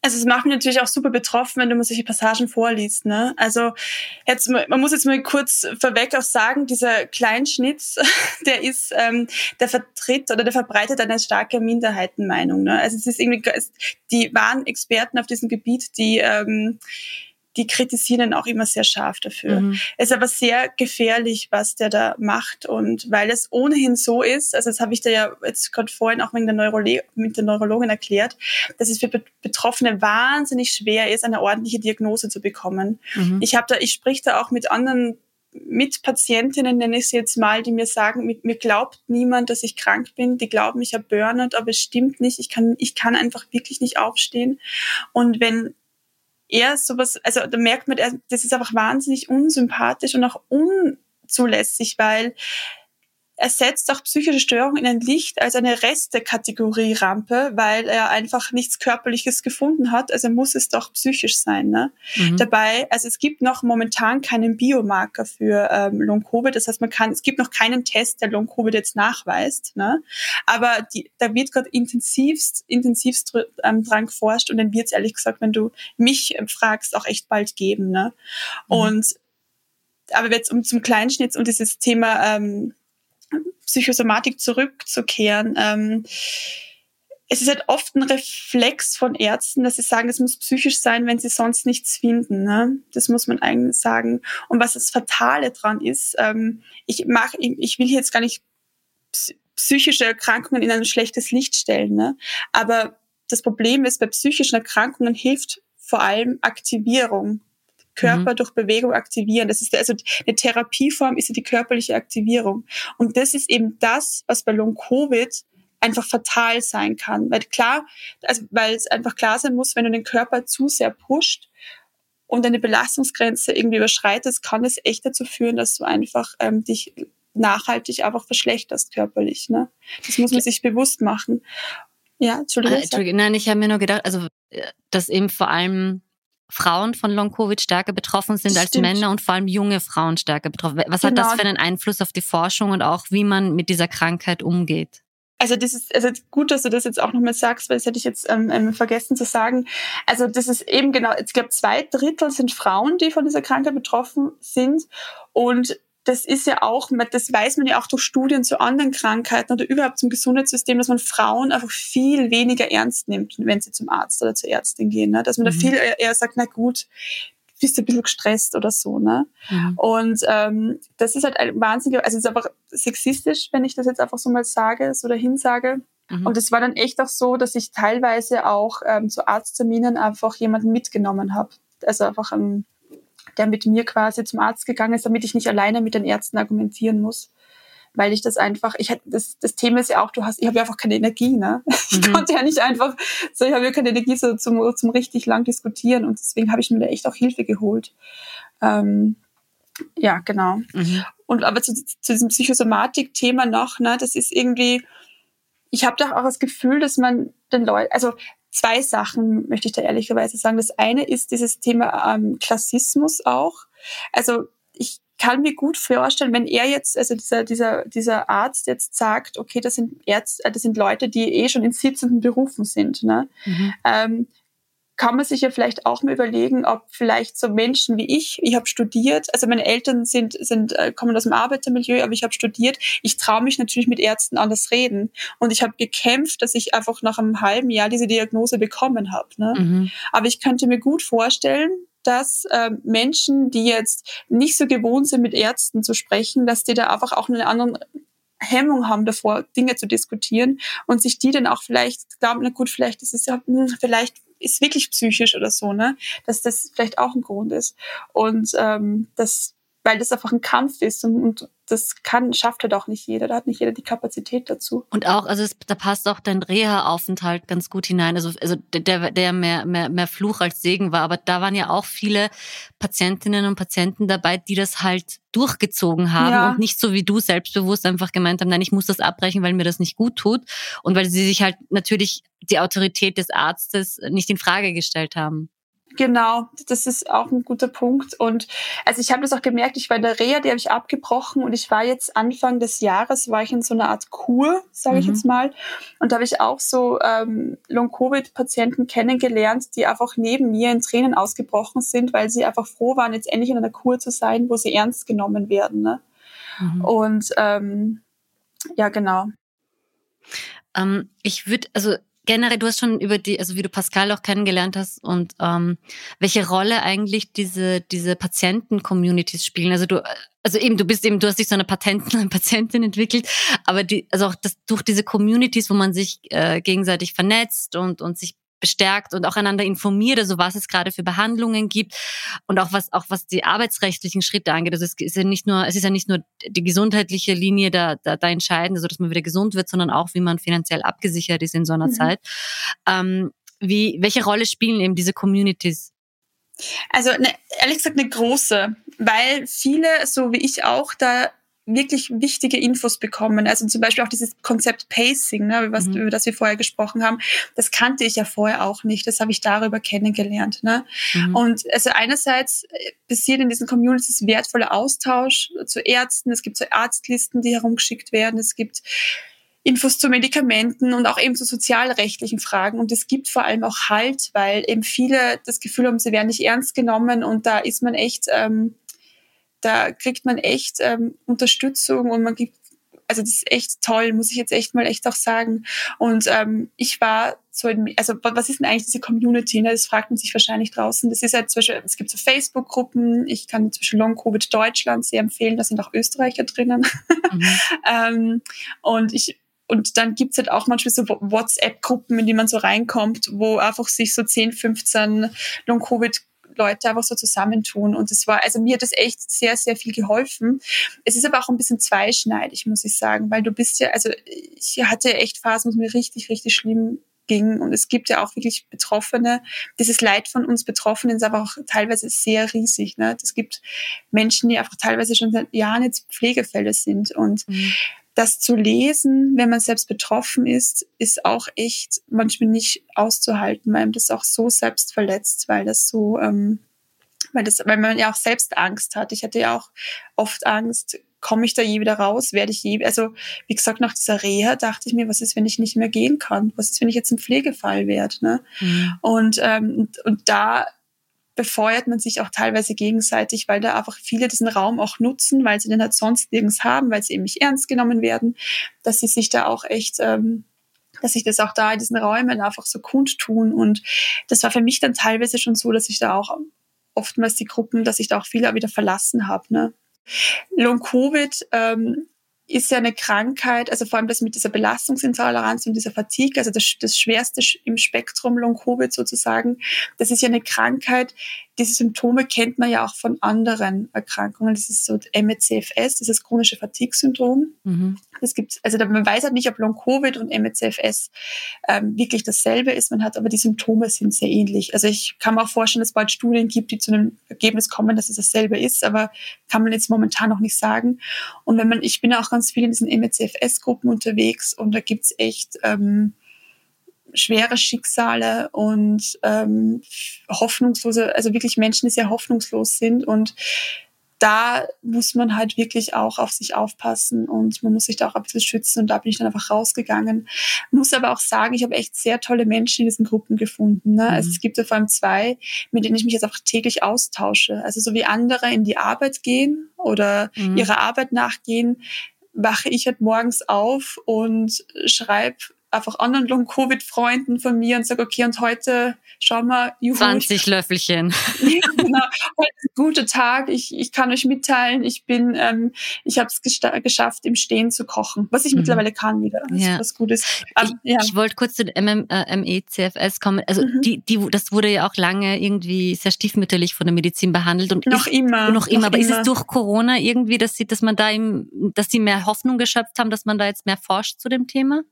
Also es macht mich natürlich auch super betroffen, wenn du mir solche Passagen vorliest. Ne? Also jetzt, man muss jetzt mal kurz vorweg auch sagen, dieser Kleinschnitz, der ist, ähm, der vertritt oder der verbreitet eine starke Minderheitenmeinung. Ne? Also es ist irgendwie, die waren Experten auf diesem Gebiet, die ähm, die kritisieren ihn auch immer sehr scharf dafür. Mhm. Es ist aber sehr gefährlich, was der da macht. Und weil es ohnehin so ist, also das habe ich dir ja jetzt gerade vorhin auch mit der, Neurolo mit der Neurologin erklärt, dass es für Betroffene wahnsinnig schwer ist, eine ordentliche Diagnose zu bekommen. Mhm. Ich habe da, ich sprich da auch mit anderen mit Patientinnen, nenne ich sie jetzt mal, die mir sagen, mit, mir glaubt niemand, dass ich krank bin. Die glauben, ich habe Burnout, aber es stimmt nicht. Ich kann, ich kann einfach wirklich nicht aufstehen. Und wenn er sowas, also da merkt man, das ist einfach wahnsinnig unsympathisch und auch unzulässig, weil setzt auch psychische Störungen in ein Licht als eine Reste-Kategorie-Rampe, weil er einfach nichts Körperliches gefunden hat. Also muss es doch psychisch sein. Ne? Mhm. Dabei, also es gibt noch momentan keinen Biomarker für ähm, Long-Covid. Das heißt, man kann, es gibt noch keinen Test, der Long-Covid jetzt nachweist. Ne? Aber die, da wird gerade intensivst, intensivst ähm, dran geforscht und dann wird es ehrlich gesagt, wenn du mich fragst, auch echt bald geben. Ne? Mhm. Und aber jetzt um zum Kleinschnitt und dieses Thema ähm, Psychosomatik zurückzukehren. Ähm, es ist halt oft ein Reflex von Ärzten, dass sie sagen, es muss psychisch sein, wenn sie sonst nichts finden. Ne? Das muss man eigentlich sagen. Und was das Fatale dran ist, ähm, ich mach, ich will hier jetzt gar nicht psychische Erkrankungen in ein schlechtes Licht stellen, ne? aber das Problem ist, bei psychischen Erkrankungen hilft vor allem Aktivierung. Körper mhm. durch Bewegung aktivieren. Das ist also eine Therapieform ist ja die körperliche Aktivierung. Und das ist eben das, was bei Long Covid einfach fatal sein kann. Weil klar, also weil es einfach klar sein muss, wenn du den Körper zu sehr pusht und eine Belastungsgrenze irgendwie überschreitest, kann es echt dazu führen, dass du einfach ähm, dich nachhaltig einfach verschlechterst körperlich. Ne? Das muss man sich bewusst machen. Ja, Entschuldigung. Äh, Entschuldigung. Nein, ich habe mir nur gedacht, also äh, dass eben vor allem Frauen von Long-Covid stärker betroffen sind als Männer und vor allem junge Frauen stärker betroffen. Was genau. hat das genau. für einen Einfluss auf die Forschung und auch wie man mit dieser Krankheit umgeht? Also das ist also gut, dass du das jetzt auch nochmal sagst, weil das hätte ich jetzt ähm, ähm, vergessen zu sagen. Also das ist eben genau, ich glaube zwei Drittel sind Frauen, die von dieser Krankheit betroffen sind und das ist ja auch, das weiß man ja auch durch Studien zu anderen Krankheiten oder überhaupt zum Gesundheitssystem, dass man Frauen einfach viel weniger ernst nimmt, wenn sie zum Arzt oder zur Ärztin gehen. Ne? Dass man mhm. da viel eher sagt, na gut, bist du ein bisschen gestresst oder so. Ne? Mhm. Und ähm, das ist halt ein wahnsinniger, also es ist einfach sexistisch, wenn ich das jetzt einfach so mal sage, so dahin sage. Mhm. Und es war dann echt auch so, dass ich teilweise auch ähm, zu Arztterminen einfach jemanden mitgenommen habe. Also einfach ein der mit mir quasi zum Arzt gegangen ist, damit ich nicht alleine mit den Ärzten argumentieren muss. Weil ich das einfach, ich hätte, das, das Thema ist ja auch, du hast, ich habe ja einfach keine Energie, ne? Ich mhm. konnte ja nicht einfach, so ich habe ja keine Energie so zum, zum richtig lang diskutieren und deswegen habe ich mir da echt auch Hilfe geholt. Ähm, ja, genau. Mhm. Und aber zu, zu diesem Psychosomatik-Thema noch, ne, das ist irgendwie, ich habe doch auch das Gefühl, dass man den Leuten, also zwei Sachen möchte ich da ehrlicherweise sagen. Das eine ist dieses Thema ähm, Klassismus auch. Also ich kann mir gut vorstellen, wenn er jetzt, also dieser, dieser, dieser Arzt jetzt sagt, okay, das sind Ärzte, äh, das sind Leute, die eh schon in sitzenden Berufen sind, ne? Mhm. Ähm, kann man sich ja vielleicht auch mal überlegen, ob vielleicht so Menschen wie ich, ich habe studiert, also meine Eltern sind, sind äh, kommen aus dem Arbeitermilieu, aber ich habe studiert. Ich traue mich natürlich mit Ärzten anders reden. Und ich habe gekämpft, dass ich einfach nach einem halben Jahr diese Diagnose bekommen habe. Ne? Mhm. Aber ich könnte mir gut vorstellen, dass äh, Menschen, die jetzt nicht so gewohnt sind, mit Ärzten zu sprechen, dass die da einfach auch einen anderen Hemmung haben davor, Dinge zu diskutieren und sich die dann auch vielleicht glauben, na gut, vielleicht ist es ja, hm, vielleicht ist wirklich psychisch oder so, ne? Dass das vielleicht auch ein Grund ist. Und ähm, das, weil das einfach ein Kampf ist und, und das kann, schafft halt auch nicht jeder. Da hat nicht jeder die Kapazität dazu. Und auch, also es, da passt auch dein Reha-Aufenthalt ganz gut hinein. Also, also der, der mehr, mehr, mehr Fluch als Segen war. Aber da waren ja auch viele Patientinnen und Patienten dabei, die das halt durchgezogen haben ja. und nicht so wie du selbstbewusst einfach gemeint haben, nein, ich muss das abbrechen, weil mir das nicht gut tut. Und weil sie sich halt natürlich die Autorität des Arztes nicht in Frage gestellt haben. Genau, das ist auch ein guter Punkt. Und also ich habe das auch gemerkt, ich war in der Reha, die habe ich abgebrochen und ich war jetzt Anfang des Jahres, war ich in so einer Art Kur, sage mhm. ich jetzt mal. Und da habe ich auch so ähm, Long-Covid-Patienten kennengelernt, die einfach neben mir in Tränen ausgebrochen sind, weil sie einfach froh waren, jetzt endlich in einer Kur zu sein, wo sie ernst genommen werden. Ne? Mhm. Und ähm, ja, genau. Ähm, ich würde, also generell, du hast schon über die, also wie du Pascal auch kennengelernt hast und ähm, welche Rolle eigentlich diese diese Patienten-Communities spielen. Also du, also eben, du bist eben, du hast dich so eine Patenten, Patientin entwickelt, aber die, also auch das durch diese Communities, wo man sich äh, gegenseitig vernetzt und und sich bestärkt und auch einander informiert, also was es gerade für Behandlungen gibt und auch was auch was die arbeitsrechtlichen Schritte angeht. Also es ist ja nicht nur es ist ja nicht nur die gesundheitliche Linie da da, da entscheidend, also dass man wieder gesund wird, sondern auch wie man finanziell abgesichert ist in so einer mhm. Zeit. Ähm, wie welche Rolle spielen eben diese Communities? Also ne, ehrlich gesagt eine große, weil viele, so wie ich auch, da wirklich wichtige Infos bekommen. Also zum Beispiel auch dieses Konzept Pacing, ne, was, mhm. über das wir vorher gesprochen haben, das kannte ich ja vorher auch nicht. Das habe ich darüber kennengelernt. Ne? Mhm. Und also einerseits äh, passiert in diesen Communities wertvoller Austausch zu Ärzten. Es gibt so Arztlisten, die herumgeschickt werden. Es gibt Infos zu Medikamenten und auch eben zu sozialrechtlichen Fragen. Und es gibt vor allem auch Halt, weil eben viele das Gefühl haben, sie werden nicht ernst genommen und da ist man echt ähm, da kriegt man echt ähm, Unterstützung und man gibt, also das ist echt toll, muss ich jetzt echt mal echt auch sagen. Und ähm, ich war so, in, also was ist denn eigentlich diese Community? Ne? Das fragt man sich wahrscheinlich draußen. Das ist ja zum Beispiel, es gibt so Facebook-Gruppen. Ich kann zum Beispiel Long Covid Deutschland sehr empfehlen. Da sind auch Österreicher drinnen. Mhm. ähm, und ich und dann gibt's halt auch manchmal so WhatsApp-Gruppen, in die man so reinkommt, wo einfach sich so 10, 15 Long-Covid Leute einfach so zusammentun. Und es war, also mir hat das echt sehr, sehr viel geholfen. Es ist aber auch ein bisschen zweischneidig, muss ich sagen, weil du bist ja, also ich hatte echt Phasen, wo es mir richtig, richtig schlimm ging. Und es gibt ja auch wirklich Betroffene. Dieses Leid von uns Betroffenen ist aber auch teilweise sehr riesig. Ne? Es gibt Menschen, die einfach teilweise schon seit Jahren jetzt Pflegefälle sind. Und mhm das zu lesen, wenn man selbst betroffen ist, ist auch echt manchmal nicht auszuhalten, weil man das auch so selbst verletzt, weil das so, ähm, weil das, weil man ja auch selbst Angst hat. Ich hatte ja auch oft Angst, komme ich da je wieder raus? Werde ich je, also wie gesagt, nach dieser Reha dachte ich mir, was ist, wenn ich nicht mehr gehen kann? Was ist, wenn ich jetzt ein Pflegefall werde? Ne? Mhm. Und, ähm, und, und da befeuert man sich auch teilweise gegenseitig, weil da einfach viele diesen Raum auch nutzen, weil sie den halt sonst nirgends haben, weil sie eben nicht ernst genommen werden, dass sie sich da auch echt, ähm, dass sich das auch da in diesen Räumen einfach so kundtun. Und das war für mich dann teilweise schon so, dass ich da auch oftmals die Gruppen, dass ich da auch viele wieder verlassen habe. Ne? Long-Covid ähm, ist ja eine Krankheit, also vor allem das mit dieser Belastungsintoleranz und dieser Fatigue, also das, das Schwerste im Spektrum Long-Covid sozusagen, das ist ja eine Krankheit, diese Symptome kennt man ja auch von anderen Erkrankungen. Das ist so MECFS, dieses chronische Fatigue-Syndrom. Mhm. Das gibt's, also man weiß halt nicht, ob Long-Covid und MECFS ähm, wirklich dasselbe ist. Man hat aber die Symptome sind sehr ähnlich. Also ich kann mir auch vorstellen, dass es bald Studien gibt, die zu einem Ergebnis kommen, dass es dasselbe ist, aber kann man jetzt momentan noch nicht sagen. Und wenn man, ich bin auch ganz viel in diesen MECFS-Gruppen unterwegs und da gibt's echt ähm, schwere Schicksale und ähm, hoffnungslose, also wirklich Menschen, die sehr hoffnungslos sind und da muss man halt wirklich auch auf sich aufpassen und man muss sich da auch ein bisschen schützen und da bin ich dann einfach rausgegangen. Muss aber auch sagen, ich habe echt sehr tolle Menschen in diesen Gruppen gefunden. Ne? Also mhm. Also es gibt ja vor allem zwei, mit denen ich mich jetzt auch täglich austausche. Also so wie andere in die Arbeit gehen oder mhm. ihrer Arbeit nachgehen, wache ich halt morgens auf und schreibe einfach anderen Long-Covid-Freunden von mir und sage, okay, und heute schauen wir, juhu, 20 Löffelchen. ja, genau. Heute ist ein guter Tag. Ich, ich kann euch mitteilen, ich bin, ähm, ich habe es geschafft, im Stehen zu kochen, was ich mhm. mittlerweile kann wieder. Das ja. was Gutes. Um, ich, ja. ich wollte kurz zu MM, äh, MECFS kommen. Also mhm. die, die, das wurde ja auch lange irgendwie sehr stiefmütterlich von der Medizin behandelt und noch ist, immer. Noch immer. Noch aber immer. ist es durch Corona irgendwie, dass sie, dass man da im, dass sie mehr Hoffnung geschöpft haben, dass man da jetzt mehr forscht zu dem Thema?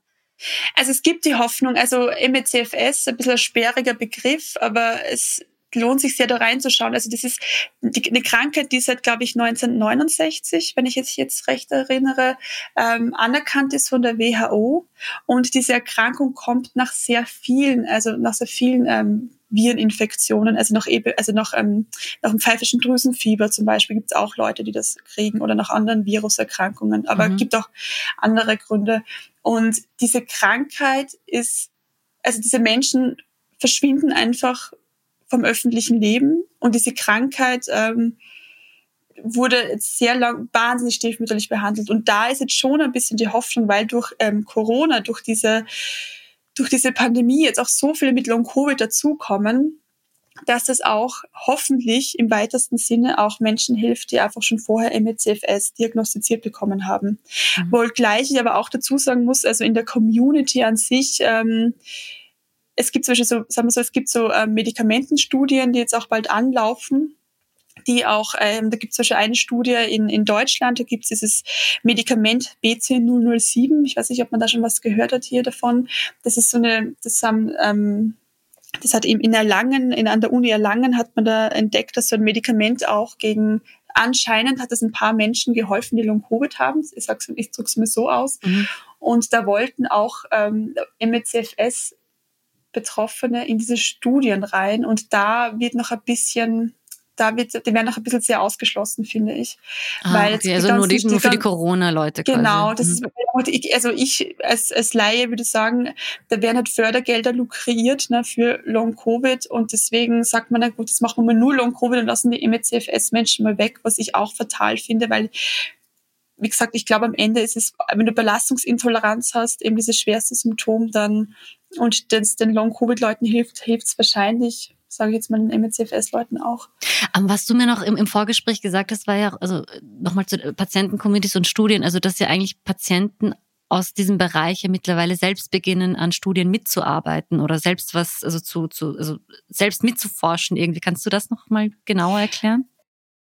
Also es gibt die Hoffnung, also MECFS, ein bisschen ein sperriger Begriff, aber es lohnt sich sehr da reinzuschauen. Also das ist die, eine Krankheit, die seit, glaube ich, 1969, wenn ich jetzt, jetzt recht erinnere, ähm, anerkannt ist von der WHO. Und diese Erkrankung kommt nach sehr vielen, also nach sehr vielen ähm, Vireninfektionen, also noch eben, also noch, ähm, nach dem pfeifischen Drüsenfieber zum Beispiel gibt es auch Leute, die das kriegen oder nach anderen Viruserkrankungen, aber mhm. gibt auch andere Gründe. Und diese Krankheit ist, also diese Menschen verschwinden einfach vom öffentlichen Leben und diese Krankheit ähm, wurde jetzt sehr lang wahnsinnig stiefmütterlich behandelt. Und da ist jetzt schon ein bisschen die Hoffnung, weil durch ähm, Corona, durch diese durch diese Pandemie jetzt auch so viele mit Long-Covid dazukommen, dass das auch hoffentlich im weitesten Sinne auch Menschen hilft, die einfach schon vorher MECFS diagnostiziert bekommen haben. Mhm. Wohl gleich ich aber auch dazu sagen muss, also in der Community an sich, ähm, es gibt zum Beispiel so, sagen wir so, es gibt so ähm, Medikamentenstudien, die jetzt auch bald anlaufen, die auch, ähm, da gibt es zum Beispiel eine Studie in, in Deutschland, da gibt es dieses Medikament BC007, ich weiß nicht, ob man da schon was gehört hat hier davon. Das ist so eine, das haben, ähm, das hat eben in Erlangen, in, an der Uni Erlangen hat man da entdeckt, dass so ein Medikament auch gegen anscheinend hat es ein paar Menschen geholfen, die Long-Covid haben. Ich, sag's, ich drücke es mir so aus. Mhm. Und da wollten auch ähm, MECFS Betroffene in diese Studien rein. Und da wird noch ein bisschen da wird, die werden noch ein bisschen sehr ausgeschlossen, finde ich. Ah, Weil okay, also nur, die, nur für die Corona-Leute Genau, das mhm. ist, also ich als, als Laie würde sagen, da werden halt Fördergelder lukriert ne, für Long-Covid und deswegen sagt man, na gut, das machen wir nur Long-Covid und lassen die MECFS-Menschen mal weg, was ich auch fatal finde, weil wie gesagt, ich glaube, am Ende ist es, wenn du Belastungsintoleranz hast, eben dieses schwerste Symptom, dann und das den Long-Covid-Leuten hilft, hilft es wahrscheinlich sage ich jetzt mal den MECFS-Leuten auch. Was du mir noch im, im, Vorgespräch gesagt hast, war ja, also nochmal zu Patienten-Communities und Studien, also dass ja eigentlich Patienten aus diesem Bereich ja mittlerweile selbst beginnen, an Studien mitzuarbeiten oder selbst was, also zu, zu also selbst mitzuforschen irgendwie. Kannst du das nochmal genauer erklären?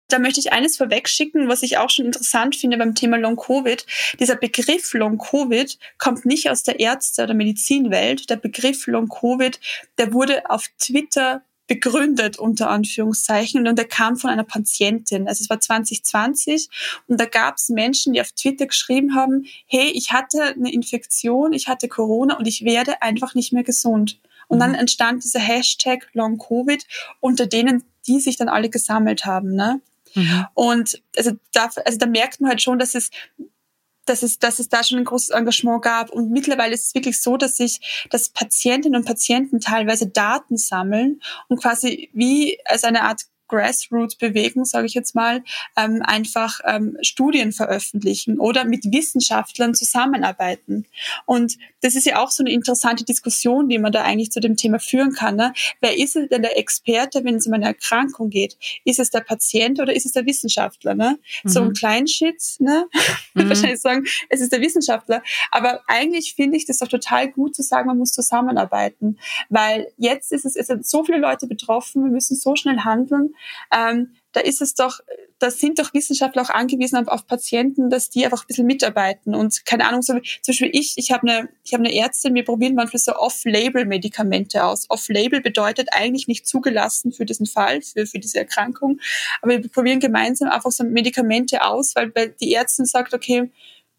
Da möchte ich eines vorwegschicken, was ich auch schon interessant finde beim Thema Long-Covid. Dieser Begriff Long-Covid kommt nicht aus der Ärzte- oder Medizinwelt. Der Begriff Long-Covid, der wurde auf Twitter begründet, unter Anführungszeichen. Und er kam von einer Patientin. Also es war 2020. Und da gab es Menschen, die auf Twitter geschrieben haben, hey, ich hatte eine Infektion, ich hatte Corona und ich werde einfach nicht mehr gesund. Und dann mhm. entstand dieser Hashtag Long Covid, unter denen die sich dann alle gesammelt haben. Ne? Mhm. Und also da, also da merkt man halt schon, dass es dass es, dass es da schon ein großes Engagement gab. Und mittlerweile ist es wirklich so, dass sich, dass Patientinnen und Patienten teilweise Daten sammeln und quasi wie als eine Art Grassroots-Bewegung, sage ich jetzt mal, ähm, einfach ähm, Studien veröffentlichen oder mit Wissenschaftlern zusammenarbeiten. Und das ist ja auch so eine interessante Diskussion, die man da eigentlich zu dem Thema führen kann. Ne? Wer ist denn der Experte, wenn es um eine Erkrankung geht? Ist es der Patient oder ist es der Wissenschaftler? Ne? Mhm. So ein Kleinshit, ne? Mhm. wahrscheinlich sagen, es ist der Wissenschaftler. Aber eigentlich finde ich das doch total gut zu sagen, man muss zusammenarbeiten, weil jetzt ist es, es sind so viele Leute betroffen, wir müssen so schnell handeln ähm, da ist es doch, da sind doch Wissenschaftler auch angewiesen auf, auf, Patienten, dass die einfach ein bisschen mitarbeiten und keine Ahnung, so zum Beispiel ich, ich habe eine, ich eine Ärztin, wir probieren manchmal so Off-Label-Medikamente aus. Off-Label bedeutet eigentlich nicht zugelassen für diesen Fall, für, für diese Erkrankung, aber wir probieren gemeinsam einfach so Medikamente aus, weil die Ärztin sagt, okay,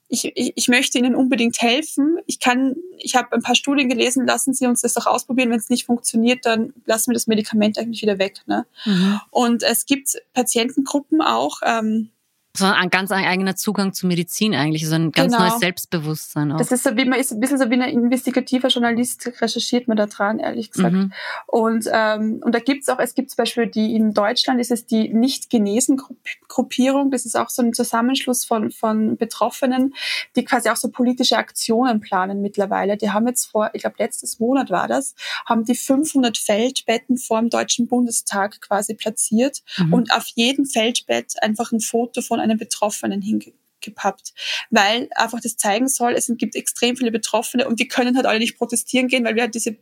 ich, ich, ich möchte Ihnen unbedingt helfen. Ich kann, ich habe ein paar Studien gelesen, lassen Sie uns das doch ausprobieren. Wenn es nicht funktioniert, dann lassen wir das Medikament eigentlich wieder weg. Ne? Mhm. Und es gibt Patientengruppen auch, ähm, so ein ganz eigener Zugang zu Medizin eigentlich, so ein ganz genau. neues Selbstbewusstsein auch. Das ist so wie man ist ein bisschen so wie ein investigativer Journalist recherchiert man da dran, ehrlich gesagt. Mhm. Und ähm, und da gibt's auch, es gibt zum Beispiel die in Deutschland ist es die nicht genesen Gruppierung. Das ist auch so ein Zusammenschluss von von Betroffenen, die quasi auch so politische Aktionen planen mittlerweile. Die haben jetzt vor, ich glaube letztes Monat war das, haben die 500 Feldbetten vor dem Deutschen Bundestag quasi platziert mhm. und auf jedem Feldbett einfach ein Foto von von einem Betroffenen hingepappt, weil einfach das zeigen soll, es gibt extrem viele Betroffene und die können halt alle nicht protestieren gehen, weil wir halt diese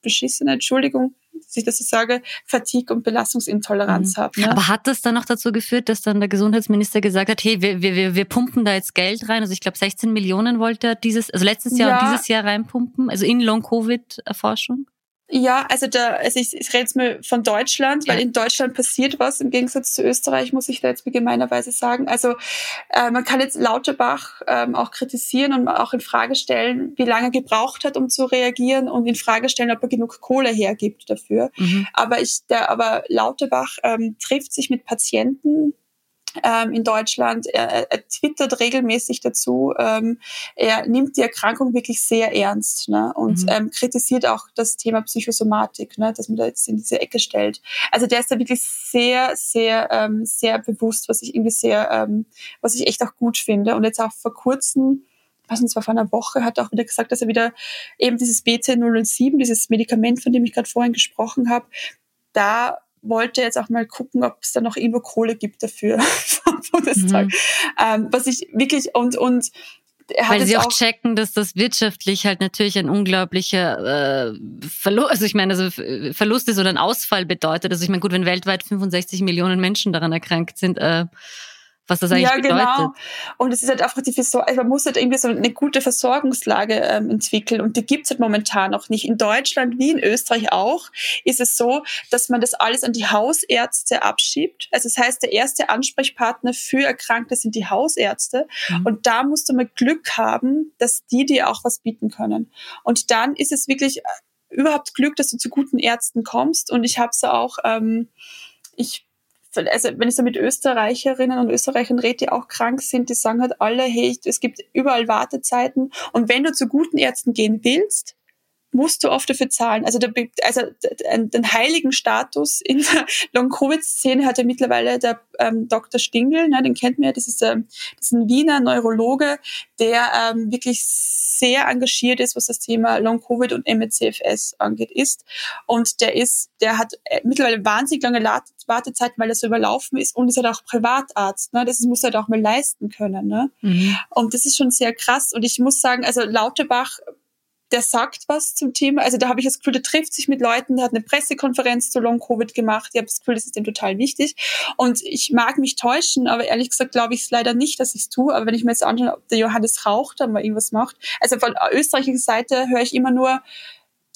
beschissene, Entschuldigung, dass ich das so sage, Fatigue und Belastungsintoleranz mhm. haben. Ne? Aber hat das dann noch dazu geführt, dass dann der Gesundheitsminister gesagt hat, hey, wir, wir, wir pumpen da jetzt Geld rein? Also ich glaube 16 Millionen wollte er dieses, also letztes Jahr ja. und dieses Jahr reinpumpen, also in Long-Covid-Erforschung? Ja, also da, also ich, ich rede jetzt mal von Deutschland, ja. weil in Deutschland passiert was im Gegensatz zu Österreich, muss ich da jetzt gemeinerweise sagen. Also äh, man kann jetzt Lauterbach ähm, auch kritisieren und auch in Frage stellen, wie lange gebraucht hat, um zu reagieren und in Frage stellen, ob er genug Kohle hergibt dafür. Mhm. Aber ich, der, aber Lauterbach ähm, trifft sich mit Patienten, ähm, in Deutschland. Er, er twittert regelmäßig dazu. Ähm, er nimmt die Erkrankung wirklich sehr ernst ne? und mhm. ähm, kritisiert auch das Thema Psychosomatik, ne? dass man da jetzt in diese Ecke stellt. Also der ist da wirklich sehr, sehr, ähm, sehr bewusst, was ich irgendwie sehr, ähm, was ich echt auch gut finde. Und jetzt auch vor kurzem was und zwar vor einer Woche, hat er auch wieder gesagt, dass er wieder eben dieses BC007, dieses Medikament, von dem ich gerade vorhin gesprochen habe, da wollte jetzt auch mal gucken, ob es da noch irgendwo Kohle gibt dafür vom Bundestag. Mhm. Ähm, was ich wirklich und und weil sie auch, auch, checken, dass das wirtschaftlich halt natürlich ein unglaublicher äh, Verlust, also ich meine, also Verlust ist oder ein Ausfall bedeutet. Also ich meine, gut, wenn weltweit 65 Millionen Menschen daran erkrankt sind, äh, was das eigentlich ja, bedeutet. Genau. Und es ist halt einfach die Versor also man muss halt irgendwie so eine gute Versorgungslage ähm, entwickeln und die gibt's halt momentan noch nicht. In Deutschland wie in Österreich auch ist es so, dass man das alles an die Hausärzte abschiebt. Also das heißt, der erste Ansprechpartner für Erkrankte sind die Hausärzte mhm. und da musst du mal Glück haben, dass die dir auch was bieten können. Und dann ist es wirklich äh, überhaupt Glück, dass du zu guten Ärzten kommst und ich habe es auch ähm, ich also wenn ich so mit Österreicherinnen und Österreichern rede, die auch krank sind, die sagen halt alle, hey, es gibt überall Wartezeiten. Und wenn du zu guten Ärzten gehen willst, musst du oft dafür zahlen. Also, der, also den heiligen Status in der Long-Covid-Szene hat ja mittlerweile der ähm, Dr. Stingel, ne, den kennt man ja, das ist, ähm, das ist ein Wiener Neurologe, der ähm, wirklich sehr engagiert ist, was das Thema Long-Covid und MECFS angeht, ist. Und der ist, der hat äh, mittlerweile wahnsinnig lange Wartezeiten, weil er so überlaufen ist und ist halt auch Privatarzt. Ne? Das muss er halt auch mal leisten können. Ne? Mhm. Und das ist schon sehr krass. Und ich muss sagen, also Lauterbach der sagt was zum Thema. Also da habe ich das Gefühl, der trifft sich mit Leuten, der hat eine Pressekonferenz zu Long Covid gemacht. Ich habe das Gefühl, das ist ihm total wichtig. Und ich mag mich täuschen, aber ehrlich gesagt glaube ich es leider nicht, dass ich es tue. Aber wenn ich mir jetzt anschaue, ob der Johannes raucht, dann mal irgendwas macht. Also von österreichischer Seite höre ich immer nur,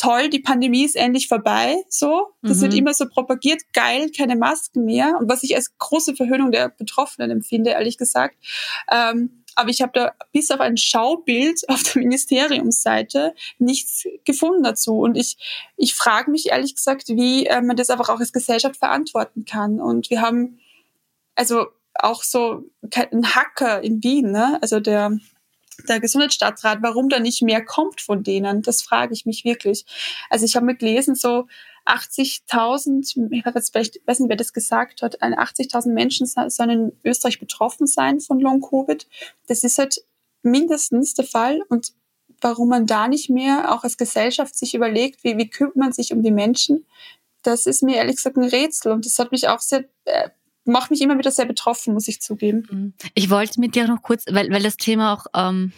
toll, die Pandemie ist endlich vorbei, so. Das mhm. wird immer so propagiert, geil, keine Masken mehr. Und was ich als große Verhöhnung der Betroffenen empfinde, ehrlich gesagt. Ähm, aber ich habe da bis auf ein Schaubild auf der Ministeriumsseite nichts gefunden dazu. Und ich, ich frage mich ehrlich gesagt, wie äh, man das einfach auch als Gesellschaft verantworten kann. Und wir haben also auch so einen Hacker in Wien, ne? also der der Gesundheitsstadtrat, warum da nicht mehr kommt von denen. Das frage ich mich wirklich. Also ich habe mir gelesen, so 80.000, ich weiß nicht, wer das gesagt hat, 80.000 Menschen sollen in Österreich betroffen sein von Long-Covid. Das ist halt mindestens der Fall. Und warum man da nicht mehr auch als Gesellschaft sich überlegt, wie, wie kümmert man sich um die Menschen, das ist mir ehrlich gesagt ein Rätsel. Und das hat mich auch sehr äh, macht mich immer wieder sehr betroffen, muss ich zugeben. Mhm. Ich wollte mit dir noch kurz, weil, weil das Thema auch, ähm,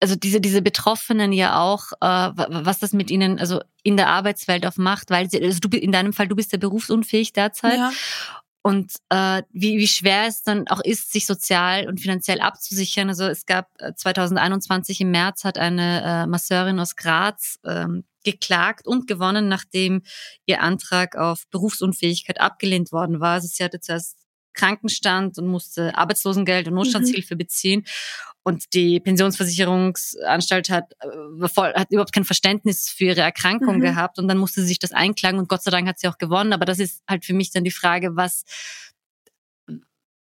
also diese, diese Betroffenen ja auch, äh, was das mit ihnen, also in der Arbeitswelt auch macht, weil sie, also du in deinem Fall, du bist ja berufsunfähig derzeit. Ja. Und äh, wie, wie schwer es dann auch ist, sich sozial und finanziell abzusichern. Also es gab 2021 äh, im März hat eine äh, Masseurin aus Graz ähm, geklagt und gewonnen, nachdem ihr Antrag auf Berufsunfähigkeit abgelehnt worden war. Also sie hatte zuerst Krankenstand und musste Arbeitslosengeld und Notstandshilfe mhm. beziehen. Und die Pensionsversicherungsanstalt hat, äh, hat überhaupt kein Verständnis für ihre Erkrankung mhm. gehabt und dann musste sie sich das einklagen und Gott sei Dank hat sie auch gewonnen. Aber das ist halt für mich dann die Frage, was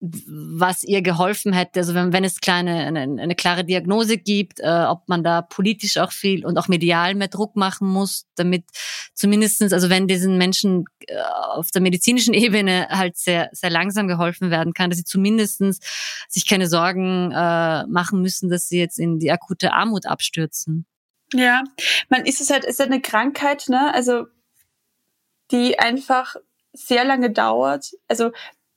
was ihr geholfen hätte, also wenn, wenn es kleine, eine, eine klare Diagnose gibt, äh, ob man da politisch auch viel und auch medial mehr Druck machen muss, damit zumindestens, also wenn diesen Menschen äh, auf der medizinischen Ebene halt sehr, sehr langsam geholfen werden kann, dass sie zumindestens sich keine Sorgen äh, machen müssen, dass sie jetzt in die akute Armut abstürzen. Ja, man ist es halt, ist halt eine Krankheit, ne, also die einfach sehr lange dauert. Also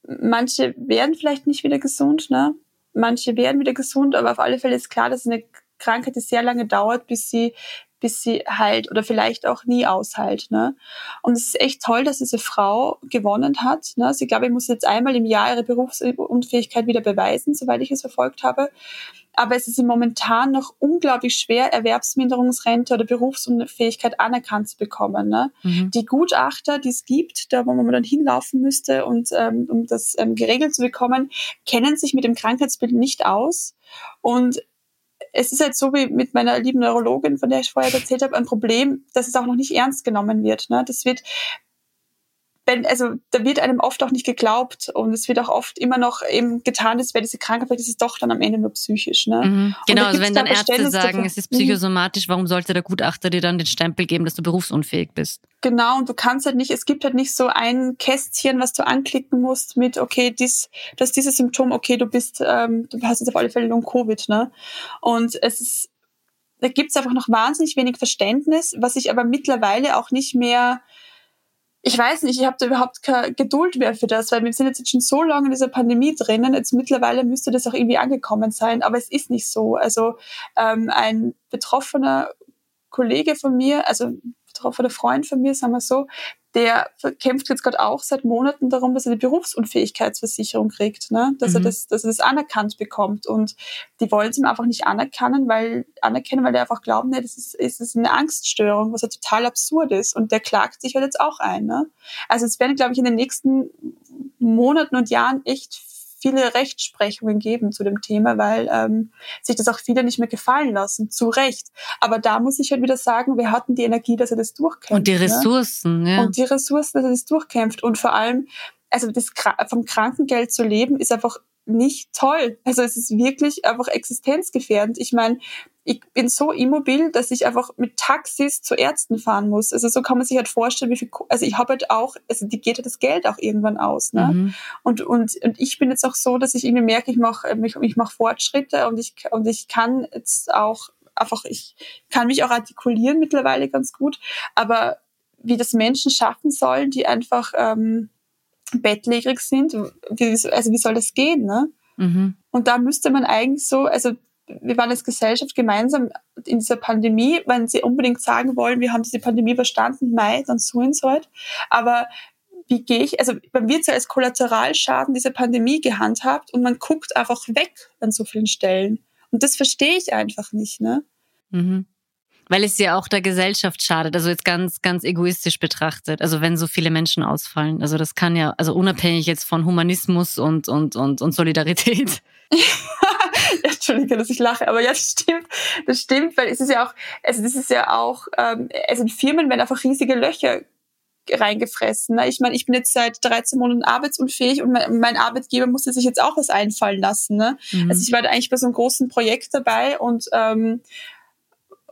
manche werden vielleicht nicht wieder gesund, ne? Manche werden wieder gesund, aber auf alle Fälle ist klar, dass eine Krankheit, die sehr lange dauert, bis sie bis sie heilt oder vielleicht auch nie ausheilt. Ne? Und es ist echt toll, dass diese Frau gewonnen hat. Ne? Sie, glaube ich, muss jetzt einmal im Jahr ihre Berufsunfähigkeit wieder beweisen, soweit ich es verfolgt habe. Aber es ist momentan noch unglaublich schwer, Erwerbsminderungsrente oder Berufsunfähigkeit anerkannt zu bekommen. Ne? Mhm. Die Gutachter, die es gibt, da wo man dann hinlaufen müsste, und ähm, um das ähm, geregelt zu bekommen, kennen sich mit dem Krankheitsbild nicht aus. Und es ist halt so wie mit meiner lieben Neurologin, von der ich vorher erzählt habe, ein Problem, dass es auch noch nicht ernst genommen wird. Ne? Das wird wenn, also da wird einem oft auch nicht geglaubt und es wird auch oft immer noch eben getan, als wäre diese Krankheit, vielleicht ist es doch dann am Ende nur psychisch. Ne? Mhm. Genau, also wenn dann Ärzte sagen, dafür, es ist psychosomatisch, warum sollte der Gutachter dir dann den Stempel geben, dass du berufsunfähig bist? Genau, und du kannst halt nicht, es gibt halt nicht so ein Kästchen, was du anklicken musst mit, okay, dies, das ist dieses Symptom, okay, du bist, ähm, du hast jetzt auf alle Fälle Long-Covid, ne? Und es ist, da gibt's einfach noch wahnsinnig wenig Verständnis, was ich aber mittlerweile auch nicht mehr ich weiß nicht, ich habe da überhaupt keine Geduld mehr für das, weil wir sind jetzt schon so lange in dieser Pandemie drinnen. Jetzt mittlerweile müsste das auch irgendwie angekommen sein, aber es ist nicht so. Also ähm, ein betroffener Kollege von mir, also betroffener Freund von mir, sagen wir so, der kämpft jetzt gerade auch seit Monaten darum, dass er die Berufsunfähigkeitsversicherung kriegt, ne? dass, mhm. er das, dass er das anerkannt bekommt. Und die wollen es ihm einfach nicht anerkennen, weil, anerkennen, weil die einfach glauben, nee, das ist, ist, ist eine Angststörung, was ja total absurd ist. Und der klagt sich halt jetzt auch ein. Ne? Also es werden, glaube ich, in den nächsten Monaten und Jahren echt viele Rechtsprechungen geben zu dem Thema, weil ähm, sich das auch viele nicht mehr gefallen lassen. Zu Recht. Aber da muss ich halt wieder sagen, wir hatten die Energie, dass er das durchkämpft. Und die ne? Ressourcen, ne? ja. Und die Ressourcen, dass er das durchkämpft. Und vor allem, also das vom Krankengeld zu leben, ist einfach nicht toll. Also es ist wirklich einfach existenzgefährdend. Ich meine, ich bin so immobil, dass ich einfach mit Taxis zu Ärzten fahren muss. Also so kann man sich halt vorstellen, wie viel, also ich habe halt auch, also die geht halt das Geld auch irgendwann aus. Ne? Mhm. Und, und, und ich bin jetzt auch so, dass ich irgendwie merke, ich mache ich, ich mach Fortschritte und ich, und ich kann jetzt auch einfach, ich kann mich auch artikulieren mittlerweile ganz gut, aber wie das Menschen schaffen sollen, die einfach ähm, bettlägerig sind. Wie, also wie soll das gehen? Ne? Mhm. Und da müsste man eigentlich so, also wir waren als Gesellschaft gemeinsam in dieser Pandemie, wenn sie unbedingt sagen wollen, wir haben diese Pandemie überstanden, Mai, dann so und so halt. Aber wie gehe ich, also man wird ja als Kollateralschaden dieser Pandemie gehandhabt und man guckt einfach weg an so vielen Stellen. Und das verstehe ich einfach nicht, ne? Mhm. Weil es ja auch der Gesellschaft schadet, also jetzt ganz, ganz egoistisch betrachtet. Also wenn so viele Menschen ausfallen. Also das kann ja, also unabhängig jetzt von Humanismus und, und, und, und Solidarität. Entschuldige, dass ich lache, aber ja, das stimmt. Das stimmt, weil es ist ja auch, also das ist ja auch, ähm, also in Firmen werden einfach riesige Löcher reingefressen. Ne? Ich meine, ich bin jetzt seit 13 Monaten arbeitsunfähig und mein, mein Arbeitgeber musste sich jetzt auch was einfallen lassen. Ne? Mhm. Also ich war da eigentlich bei so einem großen Projekt dabei und ähm,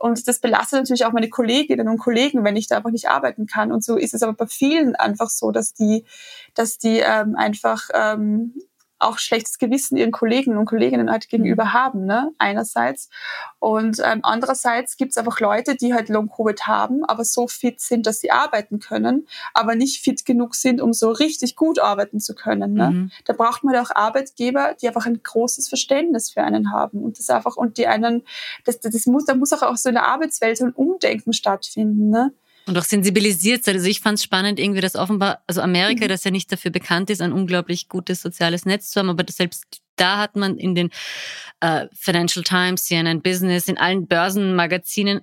und das belastet natürlich auch meine Kolleginnen und Kollegen, wenn ich da einfach nicht arbeiten kann. Und so ist es aber bei vielen einfach so, dass die, dass die ähm, einfach ähm, auch schlechtes Gewissen ihren Kollegen und Kolleginnen halt gegenüber haben, ne? einerseits. Und ähm, andererseits gibt es einfach Leute, die halt Long-Covid haben, aber so fit sind, dass sie arbeiten können, aber nicht fit genug sind, um so richtig gut arbeiten zu können. Ne? Mhm. Da braucht man auch Arbeitgeber, die einfach ein großes Verständnis für einen haben und das einfach und die einen, das, das muss, da muss auch so in der Arbeitswelt so ein Umdenken stattfinden. Ne? Und auch sensibilisiert sein. Also ich fand es spannend, irgendwie, dass offenbar, also Amerika, mhm. das ja nicht dafür bekannt ist, ein unglaublich gutes soziales Netz zu haben, aber selbst da hat man in den äh, Financial Times, CNN Business, in allen Börsenmagazinen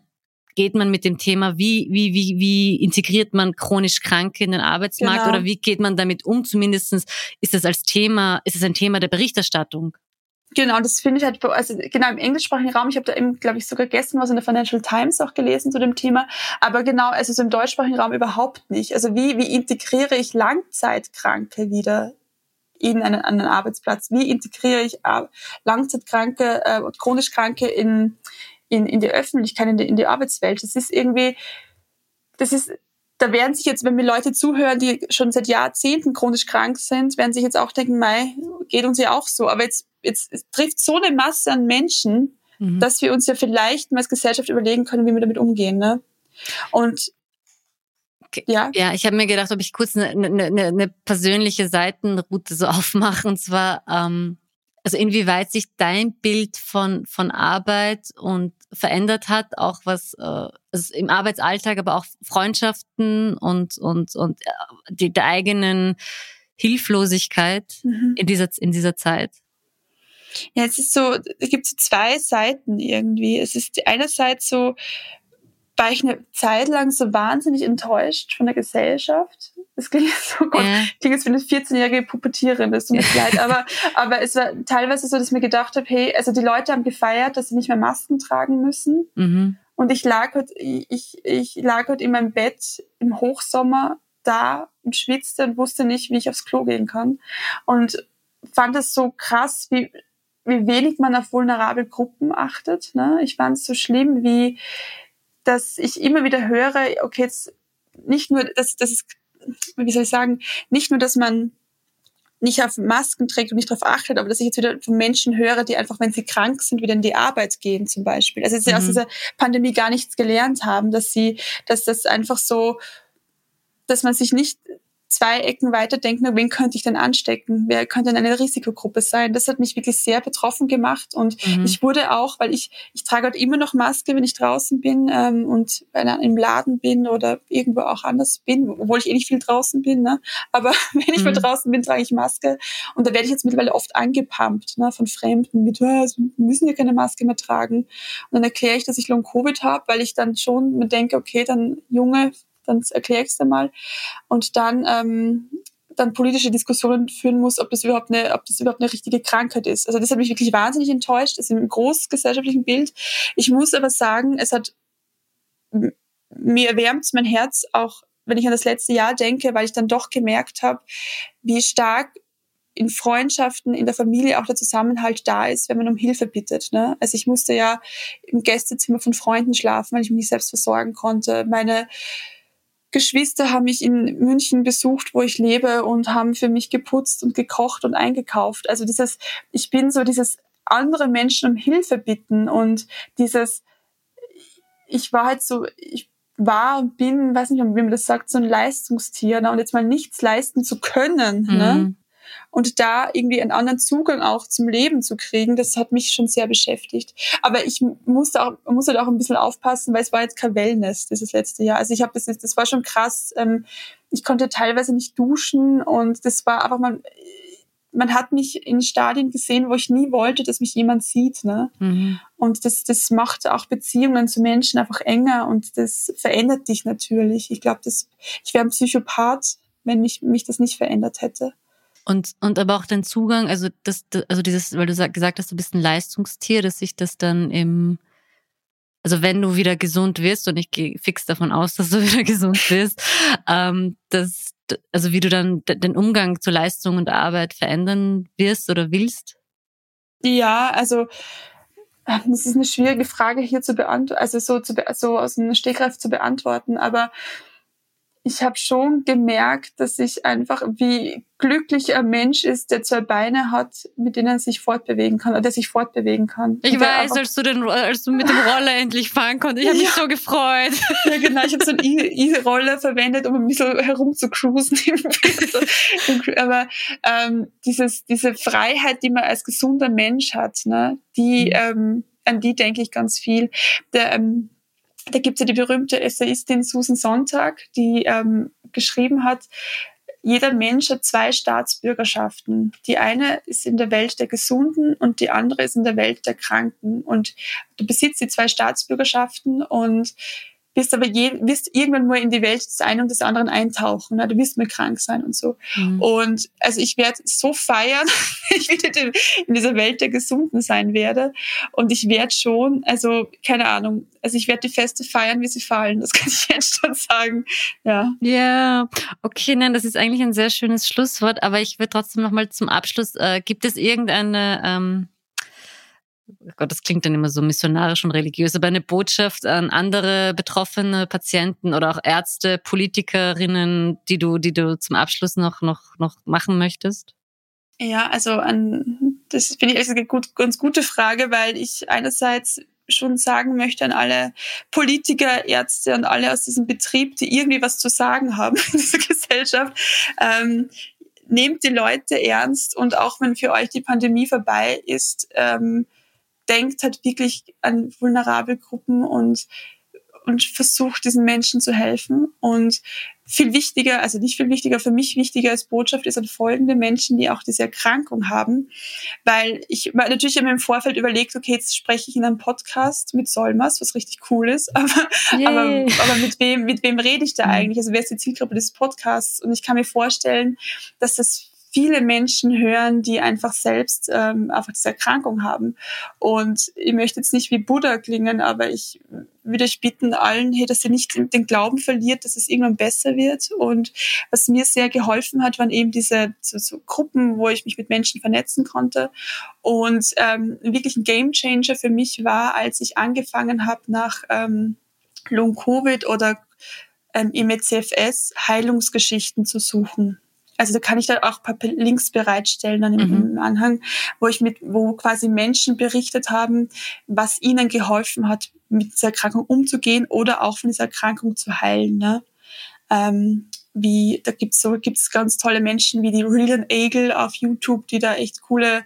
geht man mit dem Thema, wie, wie, wie, wie integriert man chronisch Kranke in den Arbeitsmarkt genau. oder wie geht man damit um? Zumindestens ist das als Thema, ist es ein Thema der Berichterstattung. Genau, das finde ich halt, also genau im englischsprachigen Raum, ich habe da eben, glaube ich, sogar gestern was in der Financial Times auch gelesen zu dem Thema, aber genau, also so im deutschsprachigen Raum überhaupt nicht. Also wie, wie integriere ich Langzeitkranke wieder in einen, einen Arbeitsplatz? Wie integriere ich äh, Langzeitkranke äh, und chronisch Kranke in, in, in die Öffentlichkeit, in die, in die Arbeitswelt? Das ist irgendwie, das ist da werden sich jetzt, wenn mir Leute zuhören, die schon seit Jahrzehnten chronisch krank sind, werden sich jetzt auch denken, mei, geht uns ja auch so. Aber jetzt, jetzt trifft so eine Masse an Menschen, mhm. dass wir uns ja vielleicht mal als Gesellschaft überlegen können, wie wir damit umgehen. Ne? Und ja. Ja, ich habe mir gedacht, ob ich kurz eine, eine, eine persönliche Seitenroute so aufmache. Und zwar, ähm, also inwieweit sich dein Bild von, von Arbeit und verändert hat, auch was äh, also im Arbeitsalltag, aber auch Freundschaften und, und, und äh, die, der eigenen Hilflosigkeit mhm. in, dieser, in dieser Zeit? Ja, es ist so, es gibt so zwei Seiten irgendwie. Es ist einerseits so, war ich eine Zeit lang so wahnsinnig enttäuscht von der Gesellschaft. Das klingt so gut. Ja. Klingt jetzt wie eine 14-jährige Puppetierin, das tut mir leid. Aber, aber es war teilweise so, dass ich mir gedacht habe, hey, also die Leute haben gefeiert, dass sie nicht mehr Masken tragen müssen. Mhm. Und ich lag halt, ich, ich lag halt in meinem Bett im Hochsommer da und schwitzte und wusste nicht, wie ich aufs Klo gehen kann. Und fand es so krass, wie, wie wenig man auf vulnerable Gruppen achtet. Ne? Ich fand es so schlimm, wie, dass ich immer wieder höre, okay, jetzt nicht nur, dass, dass es, wie soll ich sagen, nicht nur, dass man nicht auf Masken trägt und nicht darauf achtet, aber dass ich jetzt wieder von Menschen höre, die einfach, wenn sie krank sind, wieder in die Arbeit gehen zum Beispiel. Also dass sie mhm. aus dieser Pandemie gar nichts gelernt haben, dass sie, dass das einfach so, dass man sich nicht zwei Ecken weiter denken, wen könnte ich denn anstecken? Wer könnte denn eine Risikogruppe sein? Das hat mich wirklich sehr betroffen gemacht und mhm. ich wurde auch, weil ich, ich trage halt immer noch Maske, wenn ich draußen bin ähm, und im Laden bin oder irgendwo auch anders bin, obwohl ich eh nicht viel draußen bin, ne? aber wenn ich mhm. mal draußen bin, trage ich Maske und da werde ich jetzt mittlerweile oft angepumpt ne, von Fremden mit, oh, sie müssen ja keine Maske mehr tragen und dann erkläre ich, dass ich Long-Covid habe, weil ich dann schon mir denke, okay, dann Junge, dann erkläre ich es dir mal. Und dann ähm, dann politische Diskussionen führen muss, ob das überhaupt eine, ob das überhaupt eine richtige Krankheit ist. Also das hat mich wirklich wahnsinnig enttäuscht, das ist im großgesellschaftlichen Bild. Ich muss aber sagen, es hat mir erwärmt mein Herz auch, wenn ich an das letzte Jahr denke, weil ich dann doch gemerkt habe, wie stark in Freundschaften, in der Familie auch der Zusammenhalt da ist, wenn man um Hilfe bittet. Ne? Also ich musste ja im Gästezimmer von Freunden schlafen, weil ich mich nicht selbst versorgen konnte. Meine Geschwister haben mich in München besucht, wo ich lebe und haben für mich geputzt und gekocht und eingekauft. Also dieses, ich bin so dieses andere Menschen um Hilfe bitten und dieses, ich war halt so, ich war und bin, weiß nicht, wie man das sagt, so ein Leistungstier, ne? und jetzt mal nichts leisten zu können, ne? mhm. ne? Und da irgendwie einen anderen Zugang auch zum Leben zu kriegen, das hat mich schon sehr beschäftigt. Aber ich musste auch, musste halt auch ein bisschen aufpassen, weil es war jetzt kein Wellness dieses letzte Jahr. Also ich habe das, das war schon krass. Ähm, ich konnte teilweise nicht duschen und das war einfach mal, man hat mich in Stadien gesehen, wo ich nie wollte, dass mich jemand sieht. Ne? Mhm. Und das, das macht auch Beziehungen zu Menschen einfach enger und das verändert dich natürlich. Ich glaube, ich wäre ein Psychopath, wenn mich, mich das nicht verändert hätte. Und, und aber auch dein Zugang, also das, also dieses, weil du gesagt hast, du bist ein Leistungstier, dass sich das dann im, also wenn du wieder gesund wirst, und ich gehe fix davon aus, dass du wieder gesund wirst, ähm, dass, also wie du dann den Umgang zur Leistung und Arbeit verändern wirst oder willst? Ja, also ähm, das ist eine schwierige Frage hier zu beantworten, also so, zu, so aus dem Stegreif zu beantworten, aber ich habe schon gemerkt, dass ich einfach wie glücklich ein Mensch ist, der zwei Beine hat, mit denen er sich fortbewegen kann oder der sich fortbewegen kann. Ich weiß, als du, den, als du mit dem Roller endlich fahren konntest, ich habe ja. mich so gefreut. Ja, genau, ich habe so einen E-Roller verwendet, um ein bisschen herumzucruisen. Aber ähm, dieses, diese Freiheit, die man als gesunder Mensch hat, ne, die, mhm. ähm, an die denke ich ganz viel. Der, ähm, da gibt es ja die berühmte Essayistin Susan Sonntag, die ähm, geschrieben hat, jeder Mensch hat zwei Staatsbürgerschaften. Die eine ist in der Welt der Gesunden und die andere ist in der Welt der Kranken. Und du besitzt die zwei Staatsbürgerschaften und wirst aber je, wirst irgendwann mal in die Welt des einen und des anderen eintauchen. Ne? Du wirst mal krank sein und so. Mhm. Und also ich werde so feiern, ich wieder in dieser Welt der Gesunden sein werde. Und ich werde schon, also keine Ahnung, also ich werde die Feste feiern, wie sie fallen. Das kann ich jetzt schon sagen. Ja. Ja, okay, nein, das ist eigentlich ein sehr schönes Schlusswort. Aber ich würde trotzdem noch mal zum Abschluss. Äh, gibt es irgendeine ähm Gott, das klingt dann immer so missionarisch und religiös, aber eine Botschaft an andere betroffene Patienten oder auch Ärzte, Politikerinnen, die du, die du zum Abschluss noch, noch, noch machen möchtest? Ja, also an, das finde ich eine gut, ganz gute Frage, weil ich einerseits schon sagen möchte an alle Politiker, Ärzte und alle aus diesem Betrieb, die irgendwie was zu sagen haben in dieser Gesellschaft, ähm, nehmt die Leute ernst und auch wenn für euch die Pandemie vorbei ist, ähm, denkt halt wirklich an vulnerable Gruppen und, und versucht diesen Menschen zu helfen. Und viel wichtiger, also nicht viel wichtiger, für mich wichtiger als Botschaft ist an folgende Menschen, die auch diese Erkrankung haben. Weil ich natürlich immer im Vorfeld überlegt, okay, jetzt spreche ich in einem Podcast mit Solmas, was richtig cool ist, aber, aber, aber mit wem, mit wem rede ich da mhm. eigentlich? Also wer ist die Zielgruppe des Podcasts? Und ich kann mir vorstellen, dass das viele Menschen hören, die einfach selbst ähm, einfach diese Erkrankung haben. Und ich möchte jetzt nicht wie Buddha klingen, aber ich würde euch bitten allen, hey, dass ihr nicht den Glauben verliert, dass es irgendwann besser wird. Und was mir sehr geholfen hat, waren eben diese so, so Gruppen, wo ich mich mit Menschen vernetzen konnte. Und ähm, wirklich ein Gamechanger für mich war, als ich angefangen habe nach ähm, Long Covid oder ähm, MECFS Heilungsgeschichten zu suchen also da kann ich dann auch ein paar Links bereitstellen dann im, mhm. Anhang, wo ich mit, wo quasi Menschen berichtet haben, was ihnen geholfen hat, mit dieser Erkrankung umzugehen oder auch von dieser Erkrankung zu heilen. Ne? Ähm, wie, da gibt's so, gibt's ganz tolle Menschen wie die Rillian Agel auf YouTube, die da echt coole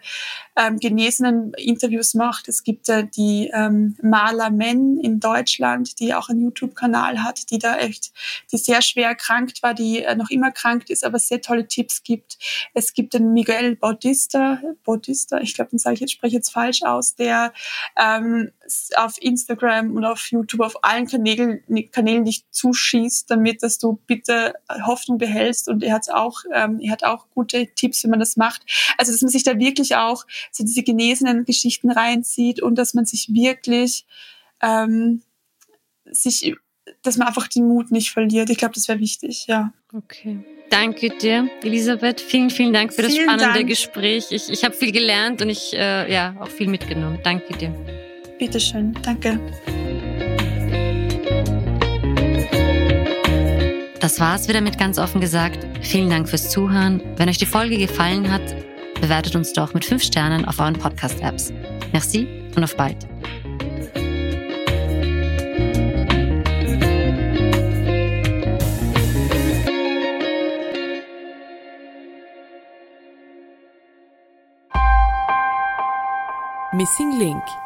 ähm, genesenen Interviews macht. Es gibt äh, die ähm, Marla Men in Deutschland, die auch einen YouTube-Kanal hat, die da echt, die sehr schwer erkrankt war, die äh, noch immer krank ist, aber sehr tolle Tipps gibt. Es gibt den Miguel Bautista, Bautista, ich glaube, den sage ich jetzt, spreche jetzt falsch aus, der ähm, auf Instagram und auf YouTube auf allen Kanälen, Kanälen dich zuschießt, damit dass du bitte Hoffnung behältst. Und er hat auch, ähm, er hat auch gute Tipps, wie man das macht. Also dass man sich da wirklich auch so diese genesenen Geschichten reinzieht und dass man sich wirklich ähm, sich, dass man einfach den Mut nicht verliert. Ich glaube, das wäre wichtig, ja. Okay. Danke dir, Elisabeth. Vielen, vielen Dank für das vielen spannende Dank. Gespräch. Ich, ich habe viel gelernt und ich äh, ja auch viel mitgenommen. Danke dir. Bitteschön, danke. Das war's wieder mit ganz offen gesagt. Vielen Dank fürs Zuhören. Wenn euch die Folge gefallen hat, bewertet uns doch mit 5 Sternen auf euren Podcast-Apps. Merci und auf bald. Missing Link